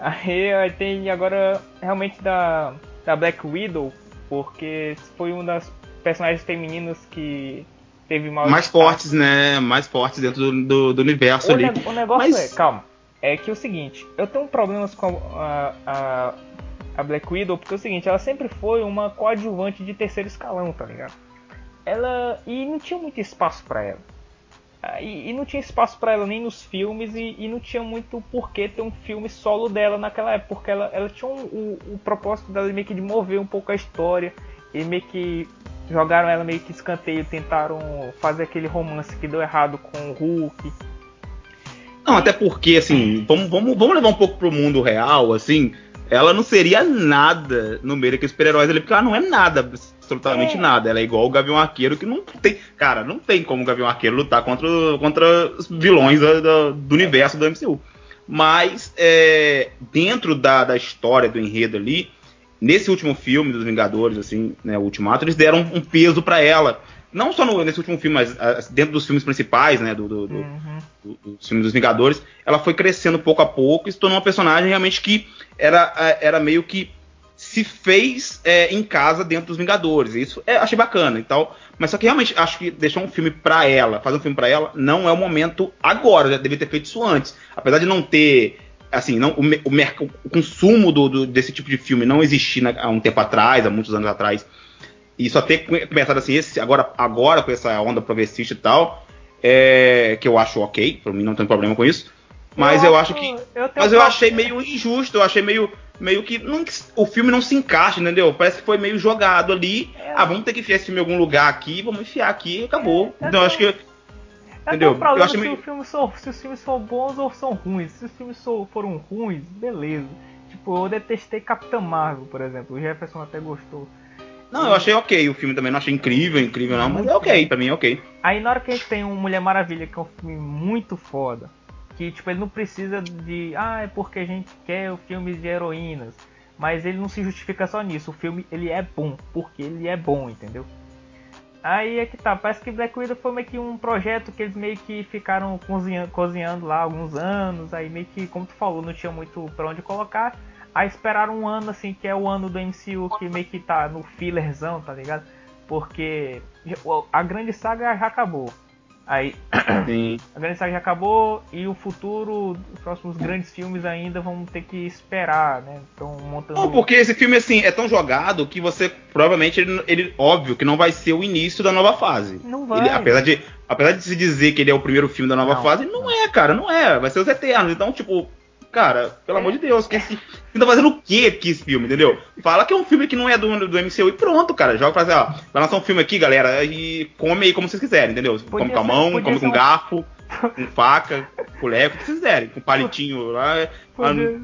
Aí, aí tem agora realmente da, da Black Widow, porque foi uma das personagens femininas que teve mais. Mais fortes, né? Mais fortes dentro do, do, do universo o ali. Ne o negócio Mas... é, calma, é que é o seguinte, eu tenho problemas com a, a, a, Black Widow, porque é o seguinte, ela sempre foi uma coadjuvante de terceiro escalão, tá ligado? Ela. E não tinha muito espaço para ela. Ah, e, e, não tinha espaço para ela nem nos filmes e, e, não tinha muito porquê ter um filme solo dela naquela época, porque ela, ela tinha um, o, o propósito dela meio que de mover um pouco a história e meio que jogaram ela meio que escanteio, tentaram fazer aquele romance que deu errado com o Hulk. Não, até porque, assim, vamos, vamos, vamos levar um pouco pro mundo real, assim, ela não seria nada no meio daqueles super-heróis ali, porque ela não é nada absolutamente é. nada. Ela é igual o Gavião Arqueiro, que não tem. Cara, não tem como o Gavião Arqueiro lutar contra, contra os vilões do, do, universo do MCU. Mas, é, dentro da, da história, do enredo ali, nesse último filme dos Vingadores, assim, né, o Ultimato, eles deram um peso para ela. Não só no, nesse último filme, mas uh, dentro dos filmes principais, né, do, do, uhum. do, do, dos filmes dos Vingadores, ela foi crescendo pouco a pouco e se tornou uma personagem realmente que era, era meio que se fez é, em casa dentro dos Vingadores. Isso é, achei bacana e tal. Mas só que realmente acho que deixar um filme pra ela, fazer um filme pra ela, não é o momento agora. Já devia ter feito isso antes. Apesar de não ter. Assim, não, o, o, o consumo do, do, desse tipo de filme não existir há um tempo atrás, há muitos anos atrás. E só ter começado assim, esse, agora, agora com essa onda progressista e tal, é, que eu acho ok, pra mim não tem problema com isso. Mas eu, eu acho, acho que. Eu mas eu achei meio injusto, eu achei meio meio que não, o filme não se encaixa, entendeu? Parece que foi meio jogado ali. É. Ah, vamos ter que enfiar esse filme em algum lugar aqui, vamos enfiar aqui e acabou. É, então eu acho que. Entendeu? Eu acho se, meio... filme são, se os filmes são bons ou são ruins. Se os filmes são, foram ruins, beleza. Tipo, eu detestei Capitã Marvel, por exemplo. O Jefferson até gostou. Não, eu achei ok o filme também. Não achei incrível, incrível não, mas é ok, pra mim é ok. Aí na hora que a gente tem um Mulher Maravilha, que é um filme muito foda, que tipo ele não precisa de ah é porque a gente quer filmes de heroínas mas ele não se justifica só nisso o filme ele é bom porque ele é bom entendeu aí é que tá parece que Black Widow foi meio que um projeto que eles meio que ficaram cozinhando, cozinhando lá alguns anos aí meio que como tu falou não tinha muito para onde colocar aí esperaram um ano assim que é o ano do MCU que meio que tá no fillerzão tá ligado porque a grande saga já acabou Aí Sim. a grande saga já acabou e o futuro, os próximos grandes filmes ainda vão ter que esperar, né? Então montando. Não, porque esse filme assim é tão jogado que você provavelmente ele, ele óbvio que não vai ser o início da nova fase. Não vai. Ele, apesar de apesar de se dizer que ele é o primeiro filme da nova não, fase, não, não é, cara, não é. Vai ser os Eternos. Então tipo Cara, pelo é. amor de Deus, que esse. Você tá fazendo o que aqui esse filme, entendeu? Fala que é um filme que não é do, do MCU e pronto, cara. Joga pra dizer, ó, vai lançar um filme aqui, galera, e come aí como vocês quiserem, entendeu? Podia come com a mão, come com um... garfo, com faca, colher, o que vocês quiserem, com palitinho lá. Podia,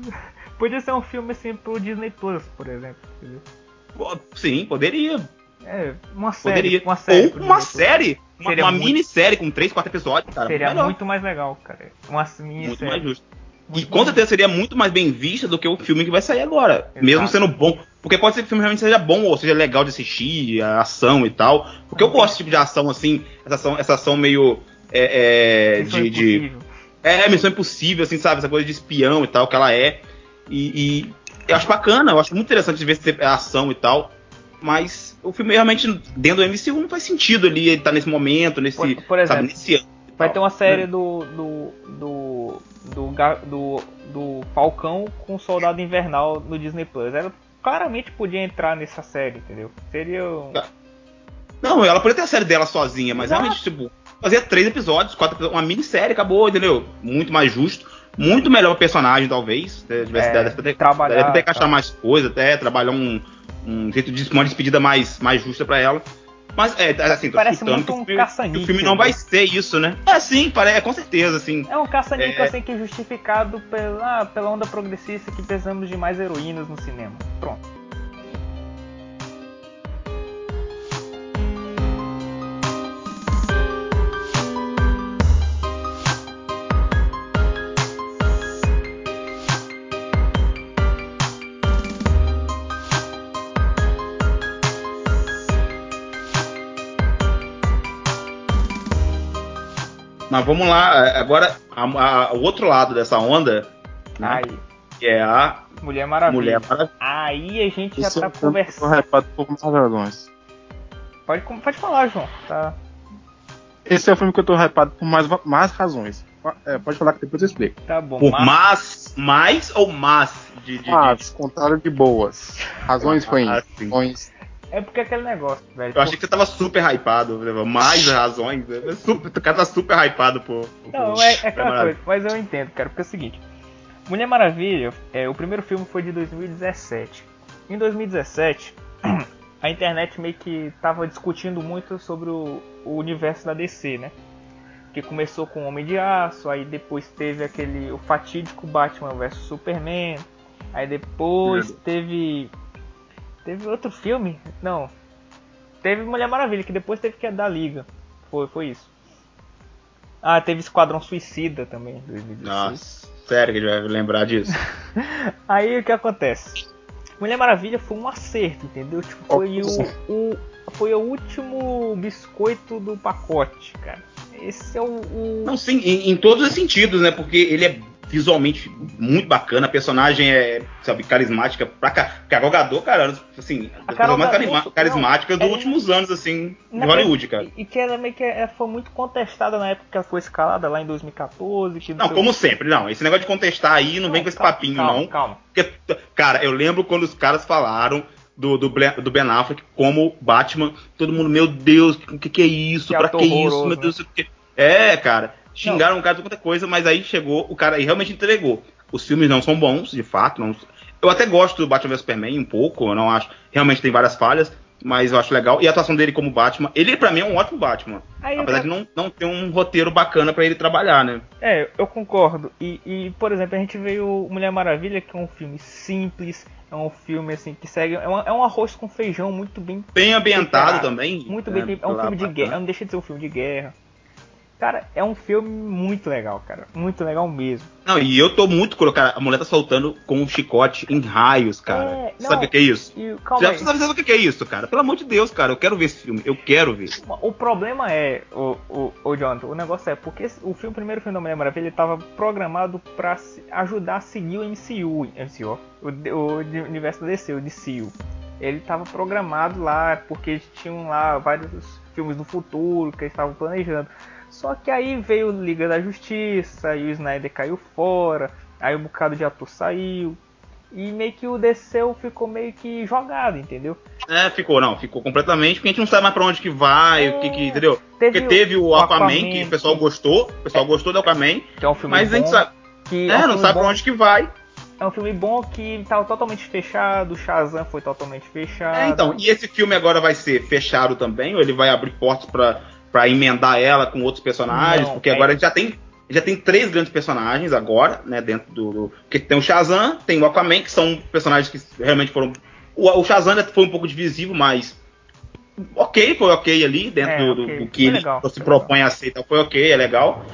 podia ser um filme assim pro Disney Plus, por exemplo. Sim, poderia. É, uma série. Poderia. Uma série Ou uma série. Uma, uma muito... minissérie com 3, 4 episódios, cara. Seria muito mais legal, cara. Uma minissérie. Muito mais justo. E com certeza seria muito mais bem vista do que o filme que vai sair agora. Exato. Mesmo sendo bom. Porque pode ser que o filme realmente seja bom, ou seja legal de assistir, a ação e tal. Porque eu gosto desse tipo de ação, assim, essa ação, essa ação meio. É, é, de, de, É, missão impossível, assim, sabe? Essa coisa de espião e tal, que ela é. E, e eu acho bacana, eu acho muito interessante ver se a ação e tal. Mas o filme realmente, dentro do MCU, não faz sentido ali ele tá nesse momento, nesse. Por, por exemplo, sabe, nesse ano. Vai ter uma série do, do, do do, do, do Falcão com o Soldado Invernal no Disney Plus. Ela claramente podia entrar nessa série, entendeu? Seria. Um... Não, ela poderia ter a série dela sozinha, mas Exato. realmente, tipo, fazia três episódios, quatro episódios, uma minissérie, acabou, entendeu? Muito mais justo. Muito melhor o personagem, talvez. Se tivesse É, dado até, trabalhar, até encaixar tá. mais coisa, até trabalhar um, um jeito de uma despedida mais, mais justa pra ela. Mas, é, assim, tô Parece muito que, um o filme, que o filme não né? vai ser isso, né? É, sim, é, com certeza, assim. É um caça-níquel É. assim que é justificado pela, pela onda progressista que precisamos de mais heroínas no cinema. Pronto. Mas vamos lá, é, agora, a- a- o outro lado dessa onda, né? Aí, Que é a Mulher Maravilha. Mulher Maravilha. Aí a gente já Esse é tá filme que eu tô conversando. hypado por mais razões. Pode, pode falar, João. Tá. Esse é o filme que eu tô hypado por mais, mais razões. É, pode falar que depois eu explico. Tá bom. Por mas- mas, mais ou mas de, de, de- Mas, contrário de boas. Razões Ah, ruins. É porque é aquele negócio, velho. Eu achei que você tava super hypado, mais razões. né? Super, o cara tá super hypado por- Não, por- é, é aquela Maravilha. coisa, mas eu entendo, cara, porque é o seguinte. Mulher Maravilha, é, o primeiro filme foi de 2017. Em 2017, a internet meio que tava discutindo muito sobre o, o universo da DC, né? Que começou com Homem de Aço, aí depois teve aquele o fatídico Batman vs Superman, aí depois Verdade. teve teve outro filme, não, teve Mulher Maravilha que depois teve que é da Liga, foi foi isso. Ah, teve Esquadrão Suicida também, em 2016. Nossa, sério que gente vai lembrar disso. Aí o que acontece? Mulher Maravilha foi um acerto, entendeu? Tipo, foi o, o- foi o último biscoito do pacote, cara. Esse é o. o- Não, sim, em, em todos os sentidos, né? Porque ele é visualmente muito bacana, a personagem é, sabe, carismática pra cá. Porque a Gal Gadot, cara, assim, A Carol mais Gadot, carima- carismática não, dos é- últimos anos, assim, de Hollywood, cara. E, que ela meio que é- foi muito contestada na época que ela foi escalada lá em 2014. Que Não, sei o- como sempre, não. Esse negócio de contestar aí não, vem com esse calma, papinho, calma, não. Calma. Porque, cara, eu lembro quando os caras falaram do, do, do Ben Affleck como Batman, todo mundo, meu Deus, o que, que é isso? Que pra que isso? Meu né? Deus, o que. É, cara, xingaram o cara de qualquer coisa, mas aí chegou o cara e realmente entregou. Os filmes não são bons, de fato. Não... Eu até gosto do Batman vs Superman um pouco, eu não acho. Realmente tem várias falhas, mas eu acho legal. E a atuação dele como Batman, ele pra mim é um ótimo Batman. Aí apesar de não, não ter um roteiro bacana pra ele trabalhar, né? É, eu concordo. E, e, por exemplo, a gente veio Mulher Maravilha, que é um filme simples, é um filme assim que segue. É, uma- é um arroz com feijão muito bem Bem ambientado temperado, também. Muito bem. É um lá filme de guerra. Não deixa de ser um filme de guerra. Cara, é um filme muito legal, cara. Muito legal mesmo. Não, e eu tô muito colocado. A mulher tá soltando com um chicote em raios, cara. É, não, Sabe o que é isso? E calma Já aí. sabe o que é isso, cara? Pelo amor de Deus, cara. Eu quero ver esse filme. Eu quero ver. O problema é, o, o, o Jonathan, o negócio é porque o filme, o primeiro filme da Mulher Maravilha, ele tava programado pra ajudar a seguir o MCU, MCU o, o, universo DC, o DCU. Ele tava programado lá porque tinham lá vários filmes do futuro que eles estavam planejando. Só que aí veio Liga da Justiça, e o Snyder caiu fora, aí um bocado de ator saiu. E meio que o DC ficou meio que jogado, entendeu? É, ficou, não. Ficou completamente, porque a gente não sabe mais pra onde que vai, o que que. Entendeu? Teve Porque teve o o Aquaman, Aquaman, que o pessoal gostou. O pessoal gostou do Aquaman. Que é um filme Mas bom. a gente sabe. que É, um não sabe bom. pra onde que vai. É um filme bom que tava totalmente fechado, Shazam foi totalmente fechado. É, então, e esse filme agora vai ser fechado também, ou ele vai abrir portas pra, pra emendar ela com outros personagens? Não, porque é- agora a gente já tem, já tem três grandes personagens agora, né, dentro do, do... Porque tem o Shazam, tem o Aquaman, que são personagens que realmente foram... O, o Shazam foi um pouco divisivo, mas... Ok, foi ok ali, dentro É, do, do- ok. do que Foi ele legal, se propõe a aceitar, foi ok, é legal.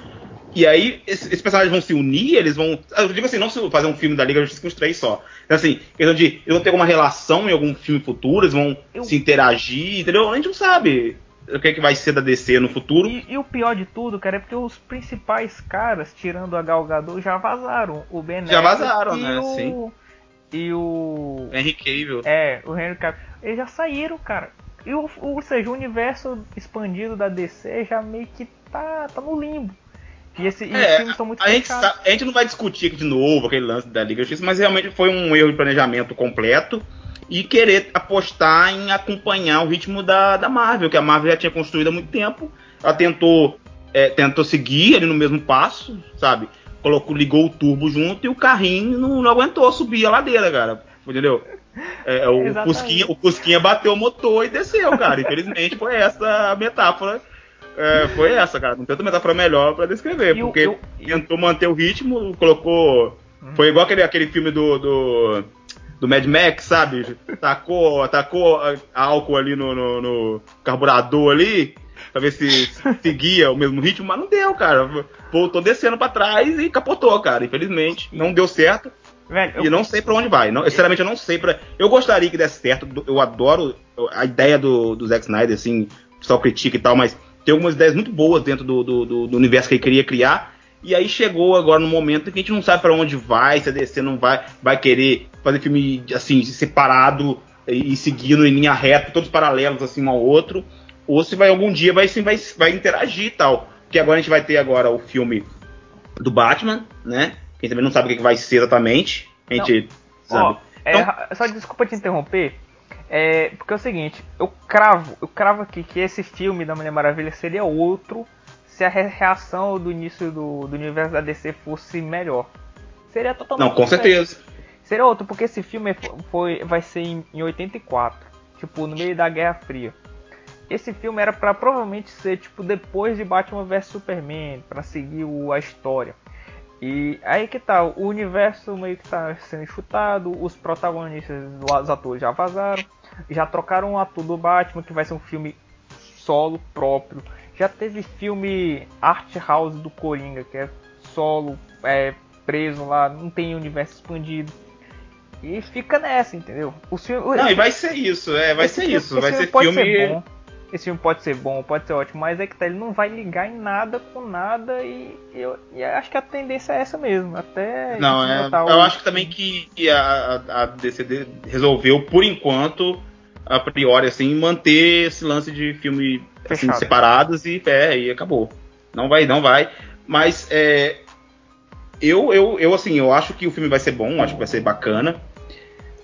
E aí, esses, esses personagens vão se unir, eles vão. Eu digo assim, não se fazer um filme da Liga da Justiça com os três só. Então, assim, questão de. Eles vão ter alguma relação em algum filme futuro, eles vão Eu- se interagir, entendeu? A gente não sabe o que, é que vai ser da DC no futuro. E, e o pior de tudo, cara, é porque os principais caras, tirando a Gal Gadot, já vazaram. O Ben Já vazaram, e né, O, sim. E o... Henry Cavill. É, o Henry Cavill. Eles já saíram, cara. E o, ou seja, o universo expandido da DC já meio que tá, tá no limbo. E, esse, e os É, filmes são muito a gente, a gente não vai discutir aqui de novo aquele lance da Liga Justiça, mas realmente foi um erro de planejamento completo. E querer apostar em acompanhar o ritmo da, da Marvel, que a Marvel já tinha construído há muito tempo. Ela tentou, é, tentou seguir ali no mesmo passo, sabe? Colocou, ligou o turbo junto e o carrinho não, não aguentou subir a ladeira, cara. Entendeu? É, o, Cusquinha, o Cusquinha bateu o motor e desceu, cara. Infelizmente foi essa a metáfora. É, foi essa, cara. Não tem outra metáfora melhor para descrever. E porque eu, eu, tentou manter o ritmo, colocou. Hum. Foi igual aquele, aquele filme do, do, do Mad Max, sabe? Tacou, tacou álcool ali no, no, no carburador ali, pra ver se seguia o mesmo ritmo, mas não deu, cara. Voltou descendo para trás e capotou, cara. Infelizmente, não deu certo. Velho, e não sei para onde vai. Não, sinceramente, eu não sei para. Eu gostaria que desse certo. Eu adoro a ideia do, do Zack Snyder, assim, o pessoal critica e tal, mas tem algumas ideias muito boas dentro do, do, do, do universo que ele queria criar. E aí chegou agora no momento que a gente não sabe para onde vai, se a DC não vai, vai querer fazer filme assim, separado e seguindo em linha reta, todos paralelos assim um ao outro, ou se vai algum dia vai, assim, vai, vai interagir e tal. Porque agora a gente vai ter agora o filme do Batman, né? Quem também não sabe o que vai ser exatamente. A gente não. sabe. É, então, só desculpa te interromper. É, porque é o seguinte, eu cravo, eu cravo aqui que esse filme da Mulher Maravilha seria outro se a reação do início do, do universo da DC fosse melhor. Seria totalmente Não, com diferente. certeza. Seria outro, porque esse filme foi, vai ser em, em 84, tipo, no meio da Guerra Fria. Esse filme era para provavelmente ser tipo depois de Batman vs Superman, para seguir o, a história. E aí que tá, o universo meio que tá sendo chutado, os protagonistas, os atores já vazaram, já trocaram o ator do Batman, que vai ser um filme solo próprio. Já teve filme Art House do Coringa, que é solo, é, preso lá, não tem universo expandido. E fica nessa, entendeu? O filme, não, e vai ser isso, é, vai ser filme, isso, vai ser filme. Ser esse filme pode ser bom, pode ser ótimo, mas é que tá, ele não vai ligar em nada com nada e eu, e acho que a tendência é essa mesmo. Até. Não, é, eu acho que também que a, a DCD resolveu, por enquanto, a priori, assim, manter esse lance de filme assim, separados e, é, e acabou. Não vai, não vai. Mas é, eu, eu, eu, assim, eu acho que o filme vai ser bom, acho que vai ser bacana.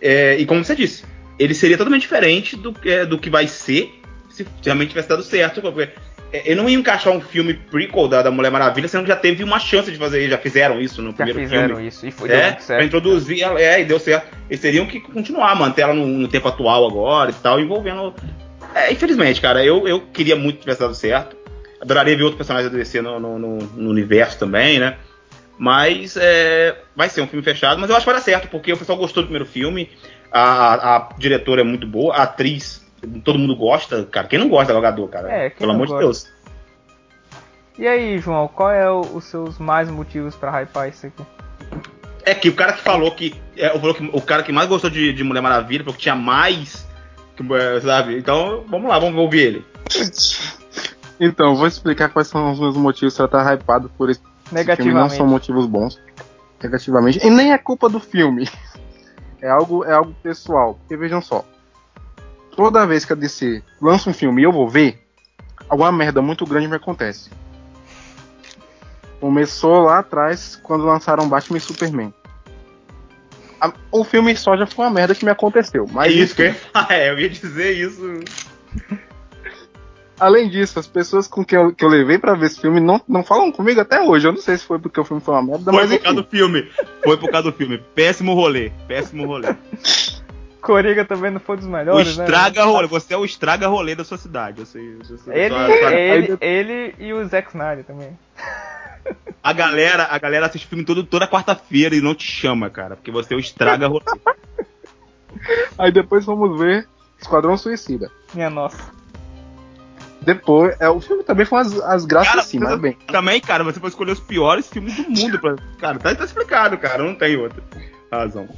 É, e como você disse, ele seria totalmente diferente do, é, do que vai ser se realmente tivesse dado certo. Porque eu não ia encaixar um filme prequel da, da Mulher Maravilha, sendo que já teve uma chance de fazer, já fizeram isso no já primeiro filme. Já fizeram isso e foi é, certo. Pra introduzir ela, é, e deu certo. Eles teriam que continuar, manter ela no, no tempo atual agora e tal, envolvendo. É, infelizmente, cara, eu, eu queria muito que tivesse dado certo. Adoraria ver outros personagens do no, no, no, no universo também, né? Mas é, vai ser um filme fechado, mas eu acho que vai dar certo, porque o pessoal gostou do primeiro filme, a, a, a diretora é muito boa, a atriz todo mundo gosta, cara. Quem não gosta da Galgador, cara? É, Pelo amor gosta. de Deus. E aí, João, qual é o, os seus mais motivos para hypar isso aqui? É que o cara que falou que. É, falou que o cara que mais gostou de, de Mulher Maravilha, porque tinha mais. É, sabe? Então, vamos lá, vamos ouvir ele. Então, vou explicar quais são os meus motivos para estar hypado por esse Negativamente. Não são motivos bons. Negativamente. E nem é culpa do filme. É algo, é algo pessoal. Porque vejam só toda vez que a DC lança um filme e eu vou ver, alguma merda muito grande me acontece. Começou lá atrás, quando lançaram Batman e Superman. A, o filme só já foi uma merda que me aconteceu. Mas é isso que eu ia, é, eu ia dizer isso. Além disso, as pessoas com quem eu, que eu levei para ver esse filme não, não falam comigo até hoje. Eu não sei se foi porque o filme foi uma merda, foi mas. Foi por causa do filme. Foi por causa do filme. Péssimo rolê. Péssimo rolê. Coringa também não foi dos melhores, o né? estraga né? rolê, você é o estraga rolê da sua cidade. Eu sei, eu sei, ele, sua... ele, ele e o Zack Snyder também. A galera, a galera assiste filme todo, toda quarta-feira e não te chama, cara, porque você é o estraga rolê. Aí depois vamos ver Esquadrão Suicida. Minha nossa. Depois, é, o filme também foi as, as graças cara, sim, mas bem. Também, cara, você pode escolher os piores filmes do mundo. Pra, cara, tá, tá explicado, cara, não tem outra razão.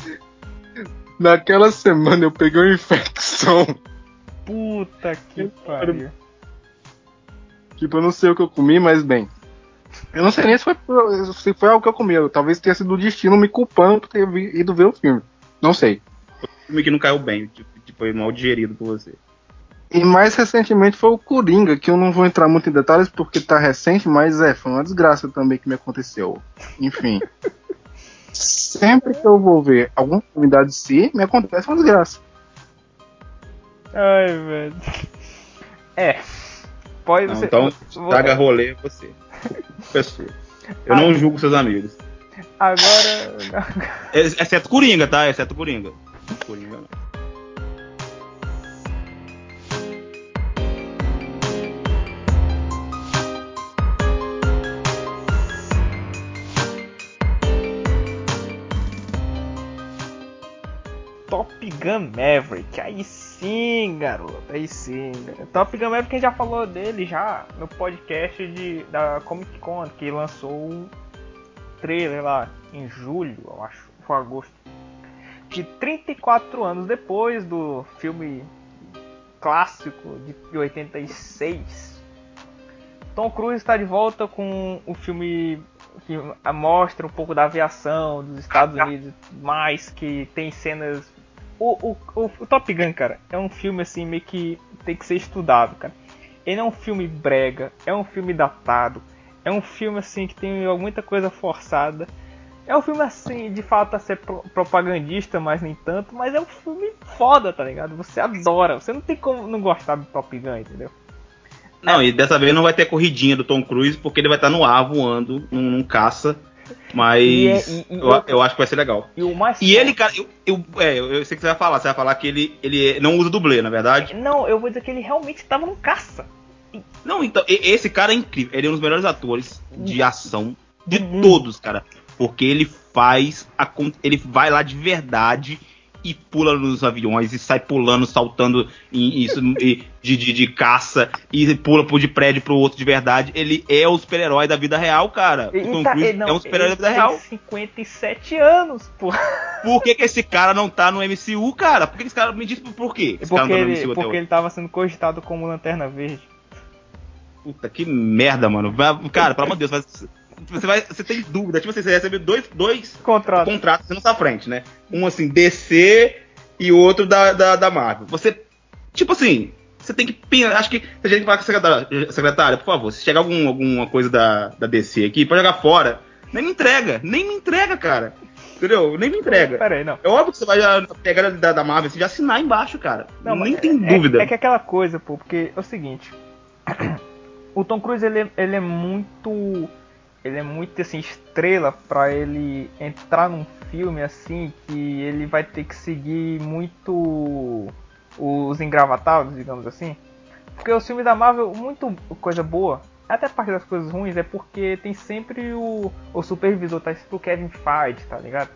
Naquela semana eu peguei uma infecção. Puta que pariu. Tipo, eu não sei o que eu comi, mas bem. Eu não sei nem se foi, se foi algo que eu comi. Talvez tenha sido o destino me culpando por ter ido ver o filme. Não sei. O filme que não caiu bem, tipo, foi mal digerido por você. E mais recentemente foi o Coringa, que eu não vou entrar muito em detalhes porque tá recente, mas é, foi uma desgraça também que me aconteceu. Enfim. sempre que eu vou ver alguma filme da DC, me acontece uma desgraça. Ai, velho. É. Pode Não, você. então, vou- traga rolê você. Pessoa. Eu não julgo seus amigos. Agora. Ex- Exceto Coringa, tá? Exceto Coringa. Coringa não. Top Gun Maverick. Aí sim, garoto. Aí sim. garoto. Top Gun Maverick a gente já falou dele já no podcast de, da Comic Con, que lançou um trailer lá em julho, eu acho. Foi agosto. De 34 anos depois do filme clássico de 86. Tom Cruise está de volta com o filme que mostra um pouco da aviação dos Estados Unidos, mais que tem cenas. O, o, o, Top Gun, cara, é um filme assim meio que tem que ser estudado, cara. Ele é um filme brega, é um filme datado, é um filme assim que tem muita coisa forçada. É um filme assim, de fato, a ser pro- propagandista, mas nem tanto, mas é um filme foda, tá ligado? Você adora, você não tem como não gostar do Top Gun, entendeu? Não, e dessa vez não vai ter corridinha do Tom Cruise, porque ele vai estar no ar voando, num, num caça. Mas E é- e- e eu, eu acho que vai ser legal. E o mais E ele, cara, eu, eu, é, eu, sei que você vai falar, você vai falar que ele, ele não usa dublê, na verdade. Não, eu vou dizer que ele realmente tava num caça. Não, então, esse cara é incrível. Ele é um dos melhores atores de ação de mundo. todos, cara. Porque ele faz. A, ele vai lá de verdade e pula nos aviões e sai pulando, saltando em, isso, de, de, de caça e pula de prédio pro outro de verdade. Ele é o super-herói da vida real, cara. E- o Tom tá- Cruise não, é um super-herói da vida ele real. tem 57 anos, pô. Por que, que esse cara não tá no MCU, cara? Por que esse cara me diz por, quê? Esse cara Porque não tá no ele, MCU até porque ele tava sendo cogitado como Lanterna Verde. Puta, que merda, mano. Cara, pelo amor de Deus, vai- você, vai, você tem dúvida. Tipo assim, você recebe dois, dois Contrato. contratos na sua frente, né? Um assim, DC e outro da, da, da Marvel. Você, tipo assim, você tem que pensar. Acho que se a gente falar com a secretária, secretária, por favor, se chegar algum, alguma coisa da, da DC aqui, pode jogar fora. Nem me entrega, nem me entrega, cara. Entendeu? Nem me entrega. Pera aí, não. É óbvio que você vai já pegar da, da Marvel, você já assinar embaixo, cara. Não, Nem tem é- dúvida. É, que aquela coisa, pô, porque é o seguinte. o Tom Cruise, ele, ele é muito. Ele é muito, assim, estrela pra ele entrar num filme, assim, que ele vai ter que seguir muito os engravatados, digamos assim. Porque os filmes da Marvel, muito coisa boa, até parte das coisas ruins, é porque tem sempre o, o supervisor, tá sempre o Kevin Feige, tá ligado?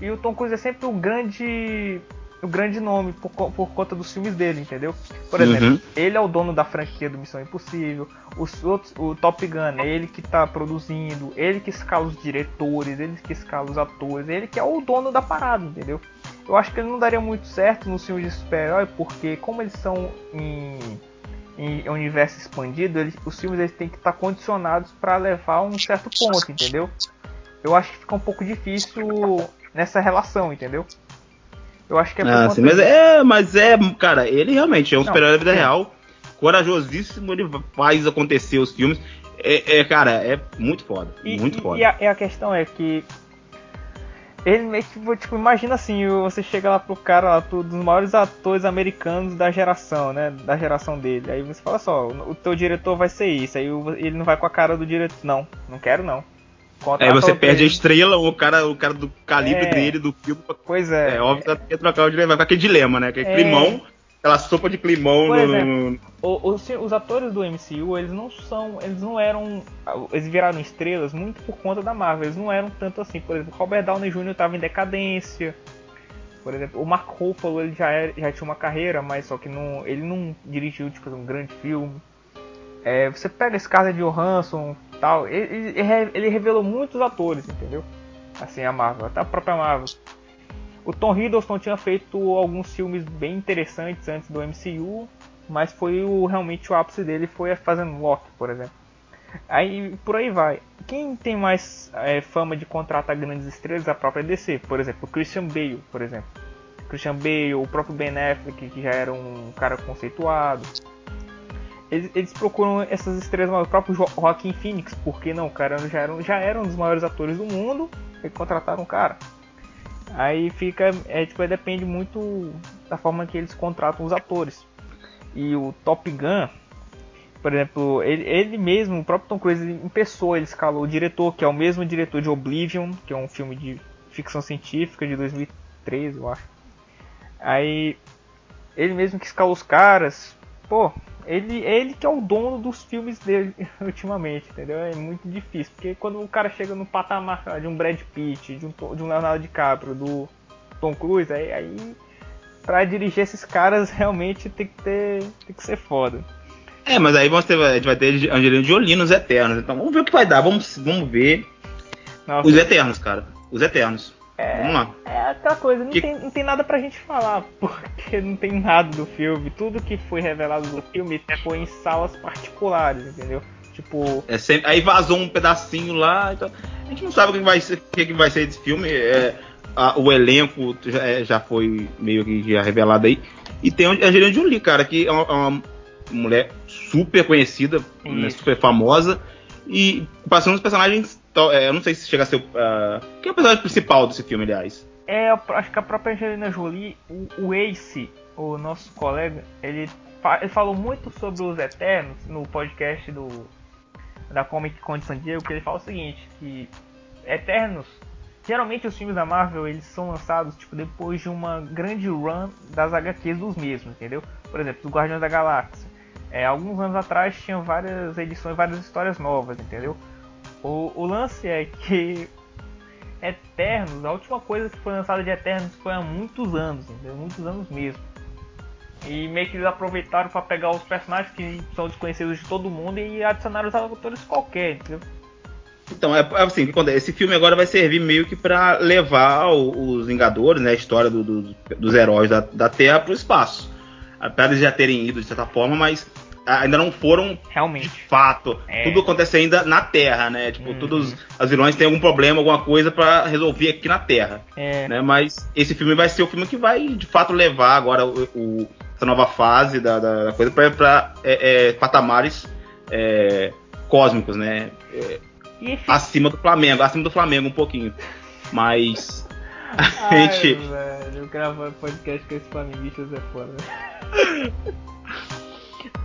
E o Tom Cruise é sempre o grande o grande nome por, por conta dos filmes dele, entendeu? Por Uhum. exemplo, ele é o dono da franquia do Missão Impossível, os outros, o Top Gun é ele que tá produzindo, ele que escala os diretores, ele que escala os atores, ele que é o dono da parada, entendeu? Eu acho que ele não daria muito certo nos filmes de super-herói, porque como eles são em, em universo expandido, eles- os filmes eles têm que estar condicionados para levar a um certo ponto, entendeu? Eu acho que fica um pouco difícil nessa relação, entendeu? Eu acho que é por Ah, sim, mas é, mas é, cara, ele realmente é um super-herói da vida sim. real, corajosíssimo, ele faz acontecer os filmes. É, é, cara, é muito foda, E, muito e- foda. e a, e a questão é que ele meio que, tipo, imagina assim, você chega lá pro cara lá, pro- dos maiores atores americanos da geração, né? Da geração dele. Aí você fala só, o, teu diretor vai ser isso. Aí ele não vai com a cara do diretor. Não, não quero não. Aí você perde a aí. estrela, o cara, o cara do calibre É. dele, do filme. Pois é. É, óbvio que você quer trocar o dilema, vai com aquele dilema, né? Aquele É. climão, aquela sopa de climão Por no- exemplo, O- os, os atores do MCU, eles não são. Eles não eram. Eles viraram estrelas muito por conta da Marvel. Eles não eram tanto assim. Por exemplo, Robert Downey Jr. estava em decadência. Por exemplo, o Mark Ruffalo ele já, era- já tinha uma carreira, mas só que não, ele não dirigiu tipo, um grande filme. É, você pega Scarlett Johansson tal, ele, ele, re- ele revelou muitos atores, entendeu? Assim, a Marvel, até a própria Marvel. O Tom Hiddleston tinha feito alguns filmes bem interessantes antes do MCU, mas foi o, realmente o ápice dele foi fazendo Loki, por exemplo. Aí por aí vai. Quem tem mais é, fama de contratar grandes estrelas? A própria DC, por exemplo, Christian Bale, por exemplo. Christian Bale, o próprio Ben Affleck, que já era um cara conceituado. Eles, eles procuram essas estrelas, mas o próprio Jo- Joaquin Phoenix, porque não, o cara já era, já era um dos maiores atores do mundo, e contrataram um cara. Aí fica, é, tipo, depende muito da forma que eles contratam os atores. E o Top Gun, por exemplo, ele, ele mesmo, o próprio Tom Cruise, em pessoa, ele escalou o diretor, que é o mesmo diretor de Oblivion, que é um filme de ficção científica de 2013, eu acho. Aí, ele mesmo que escalou os caras, pô, ele, ele que é o dono dos filmes dele ultimamente, entendeu? É muito difícil, porque quando o cara chega no patamar de um Brad Pitt, de um, de um Leonardo DiCaprio, do Tom Cruise, aí, aí pra dirigir esses caras realmente tem que ter tem que ser foda. É, mas aí vamos ter, a gente vai ter Angelina Jolie nos Eternos, então vamos ver o que vai dar, vamos, vamos ver Nossa, os Eternos, cara, os Eternos. É, Vamos lá. É aquela coisa, não, que... tem, não tem nada pra gente falar, porque não tem nada do filme. Tudo que foi revelado do filme foi em salas particulares, entendeu? Tipo. É sempre, aí vazou um pedacinho lá, então. A gente não sabe o que vai ser, o que vai ser desse filme. É, a, o elenco já, é, já, foi meio que já revelado aí. E tem a Angelina Jolie, cara, que é uma, é uma mulher super conhecida, né, super famosa. E passando os personagens é, eu não sei se chega a ser. Uh, quem é o personagem principal desse filme, aliás? É, acho que a própria Angelina Jolie, o, o Ace, o nosso colega, ele, fa ele, falou muito sobre os Eternos no podcast do da Comic Con de San Diego, que ele fala o seguinte, que Eternos, geralmente os filmes da Marvel, eles são lançados tipo depois de uma grande run das HQs dos mesmos, entendeu? Por exemplo, os Guardiões da Galáxia. É, alguns anos atrás tinham várias edições, várias histórias novas, entendeu? O, o lance é que Eternos, a última coisa que foi lançada de Eternos foi há muitos anos, entendeu? muitos anos mesmo. E meio que eles aproveitaram para pegar os personagens que são desconhecidos de todo mundo e adicionaram os atores qualquer, entendeu? Então, é, é assim, esse filme agora vai servir meio que para levar os Vingadores, né, a história do, do, dos heróis da, da Terra para o espaço. Apesar de já terem ido de certa forma, mas ainda não foram realmente de fato. É. Tudo acontece ainda na Terra, né? Tipo, uhum. todos os vilões têm algum problema, alguma coisa para resolver aqui na Terra. É. Né? Mas esse filme vai ser o filme que vai de fato levar agora o, o essa nova fase da, da coisa para é, é, patamares é, cósmicos, né? É, acima do Flamengo, acima do Flamengo um pouquinho. Mas a gente. Ai, velho, gravar podcast com esses flamenguistas é foda.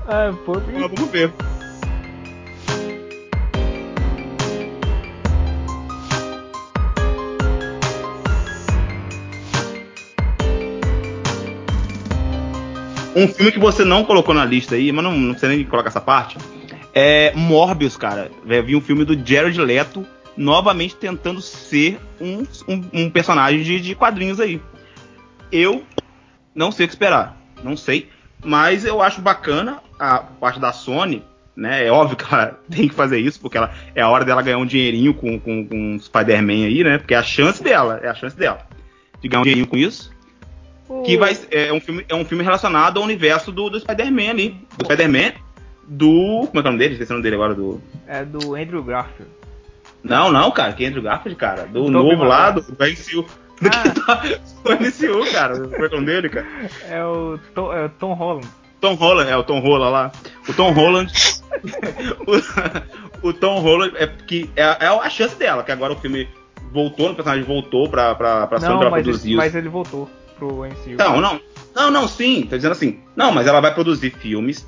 Ah, pô, vamos ver. Um filme que você não colocou na lista aí, mas não, não precisa nem colocar essa parte. É Morbius, cara. Vai vir um filme do Jared Leto novamente tentando ser um, um, um personagem de, de, quadrinhos aí. Eu não sei o que esperar. Não sei. Mas eu acho bacana a parte da Sony, né? É óbvio que ela tem que fazer isso, porque ela, é a hora dela ganhar um dinheirinho com, com, com Spider-Man aí, né? Porque é a chance dela, é a chance dela de ganhar um dinheirinho com isso. Que vai, é, um filme, é um filme relacionado ao universo do, do Spider-Man ali. Do Spider-Man, do. Como é que é o nome dele? Esqueci o nome dele agora. Do... É do Andrew Garfield. Não, não, cara. Que Andrew Garfield, cara. Do novo lá, do, do MCU. Do ah. que tá, do MCU, cara. Como é que é o nome dele, cara? É o Tom, é o Tom Holland. Tom Holland, é o Tom Holland lá. O Tom Holland. o, o, Tom Holland é que é, é, a chance dela, que agora o filme voltou, o personagem voltou pra, pra, pra Sony pra produzir. Ele, mas ele voltou pro MCU. Não, não. Não, não, sim. Tô dizendo assim. Não, mas ela vai produzir filmes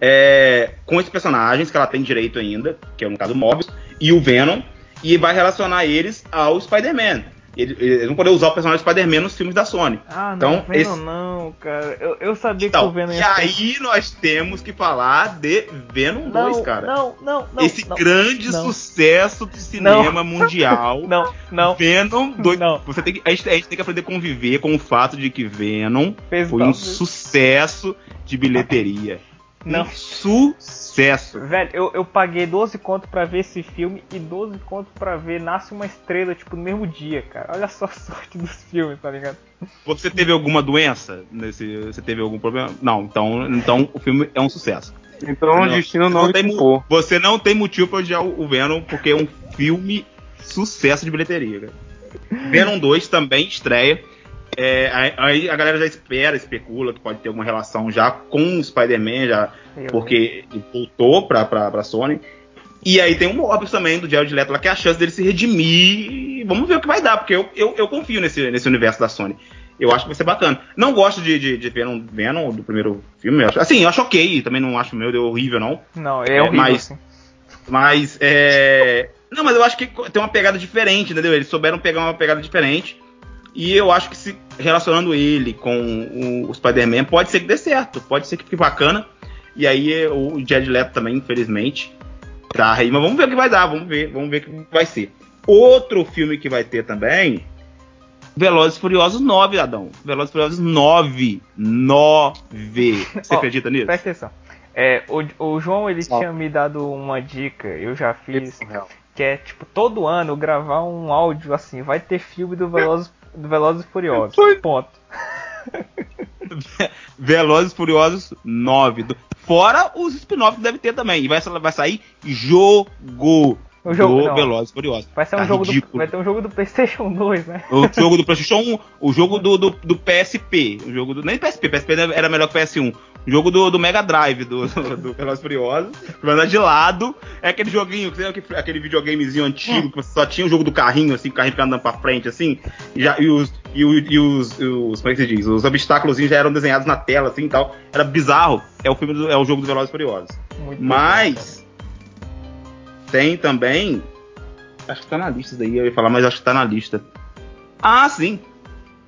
é, com esses personagens que ela tem direito ainda, que é no caso Morbius, e o Venom, e vai relacionar eles ao Spider-Man. Eles vão poder usar o personagem Spider-Man nos filmes da Sony. Ah, não, então, Venom esse... não, cara. Eu, eu sabia então, que o Venom ia E aí nós temos que falar de Venom não, 2, cara. Não, não, não. Esse não, grande não. sucesso do cinema mundial. não, não. Venom 2. Não. Você tem que, a, gente, a gente tem que aprender a conviver com o fato de que Venom Fez foi um sucesso de bilheteria. Não. Um sucesso. Velho, eu, eu paguei 12 conto pra ver esse filme e 12 conto pra ver Nasce uma Estrela, tipo, no mesmo dia, cara. Olha só a sorte dos filmes, tá ligado? Você teve alguma doença? Nesse, você teve algum problema? Não, então, então o filme é um sucesso. Então o destino não, não tem, Você não tem motivo pra odiar o Venom, porque é um filme sucesso de bilheteria, cara. Venom 2 também estreia é, aí a galera já espera, especula que pode ter alguma relação já com o Spider-Man, já, porque voltou pra, pra, pra Sony. E aí tem o Morbius também, do Jared Leto, lá, que é a chance dele se redimir. Vamos ver o que vai dar, porque eu, eu, eu confio nesse, nesse universo da Sony. Eu acho que vai ser bacana. Não gosto de, de, de Venom, Venom do primeiro filme. Eu acho, assim, eu acho ok. Também não acho meu Deus horrível, não. Não, é, é horrível. Mas, assim. mas é. Não, mas eu acho que tem uma pegada diferente, entendeu? Eles souberam pegar uma pegada diferente. E eu acho que se relacionando ele com o, Spider-Man, pode ser que dê certo. Pode ser que fique bacana. E aí o Jed Leto também, infelizmente, tá aí. Mas vamos ver o que vai dar. Vamos ver, vamos ver o que vai ser. Outro filme que vai ter também Velozes Furiosos 9, Adão. Velozes Furiosos 9. 9. Você oh, acredita nisso? Presta atenção. É, o, o João ele tinha me dado uma dica, eu já fiz, que é tipo todo ano gravar um áudio assim, vai ter filme do Velozes, do Velozes Furiosos. Ponto. Velozes Furiosos 9. Fora os spin-offs que deve ter também. E vai, vai sair jogo. O jogo do Velozes Furiosos. Vai, ser um tá jogo do, vai ter um jogo do PlayStation 2, né? O jogo do PlayStation 1, o jogo do, do, do PSP. O jogo do. Nem PSP, PSP era melhor que o PS1. Jogo do, do Mega Drive do, do, do Velozes Furiosos. Vai andar de lado. É aquele joguinho, aquele videogamezinho antigo que você só tinha o jogo do carrinho, assim, o carrinho ficando andando pra frente, assim. E, já, e, os, e, e os, os. Como é que se diz? Os obstáculos já eram desenhados na tela, assim e tal. Era bizarro. É o filme do, é o jogo do Velozes Furiosos. Muito Mas. Tem também. Acho que tá na lista daí, eu ia falar, mas acho que tá na lista. Ah, sim.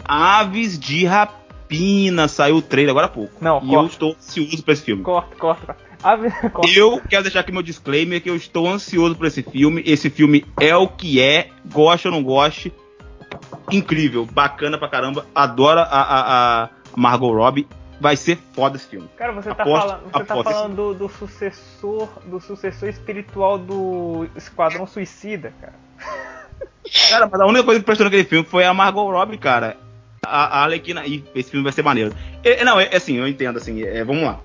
Aves de Rapina saiu o trailer agora há pouco. Não, e corta. eu estou ansioso pra esse filme. Corta, corta. Ave... corta. Eu quero deixar aqui meu disclaimer que eu estou ansioso por esse filme. Esse filme é o que é, goste ou não goste. Incrível, bacana pra caramba. Adoro a, a, a Margot Robbie vai ser foda esse filme. Cara, você tá aposto, falando, você tá falando do, do, sucessor, do sucessor espiritual do Esquadrão Suicida, cara. Cara, mas a única coisa que prestou naquele filme foi a Margot Robbie, cara. A, a Alequina. Ih, esse filme vai ser maneiro. É, não, é, é assim, eu entendo, assim, é, vamos lá.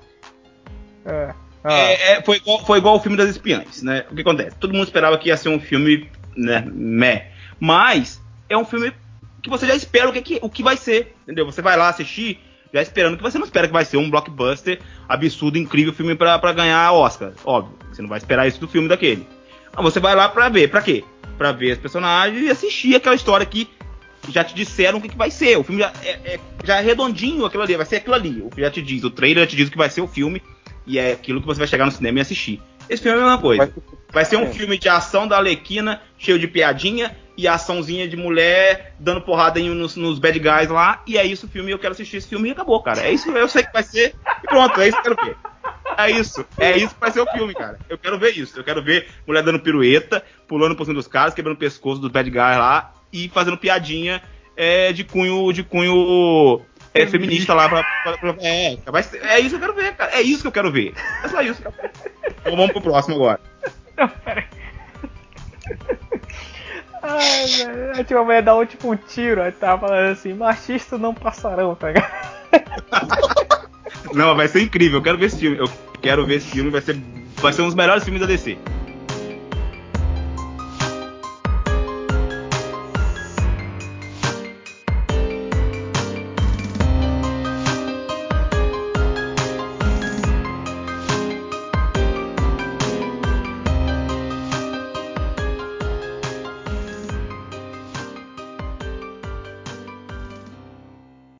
É. Ah. É, foi, igual, foi igual o filme das espiãs, né? O que acontece? Todo mundo esperava que ia ser um filme, né, meh. Mas é um filme que você já espera o que, o que vai ser, entendeu? Você vai lá assistir já esperando que você não espera que vai ser um blockbuster absurdo, incrível filme para ganhar Oscar. Óbvio, você não vai esperar isso do filme daquele. Mas você vai lá para ver, para quê? Para ver os personagens e assistir aquela história que já te disseram o que, que vai ser. O filme já é, é, já é redondinho aquilo ali, vai ser aquilo ali. O que já te diz, o trailer já te diz o que vai ser o filme e é aquilo que você vai chegar no cinema e assistir. Esse filme é a mesma coisa. Vai ser um filme de ação da Alequina, cheio de piadinha e açãozinha de mulher dando porrada em, nos, nos bad guys lá. E é isso o filme, eu quero assistir esse filme e acabou, cara. É isso, eu sei que vai ser. E pronto, é isso que eu quero ver. É isso, é isso que vai ser o filme, cara. Eu quero ver isso. Eu quero ver mulher dando pirueta, pulando por cima dos caras, quebrando o pescoço dos bad guys lá e fazendo piadinha é, de cunho de cunho é, feminista lá pra, pra, pra, é, é isso que eu quero ver, cara. É isso que eu quero ver. É só isso. Então vamos pro próximo agora. Não, pera Ai, velho. A tia mulher dá um tipo um tiro, aí tava falando assim, machistas não passarão, tá ligado? Não, vai ser incrível, eu quero ver esse filme. Eu quero ver esse filme, vai ser, vai ser um dos melhores filmes da DC.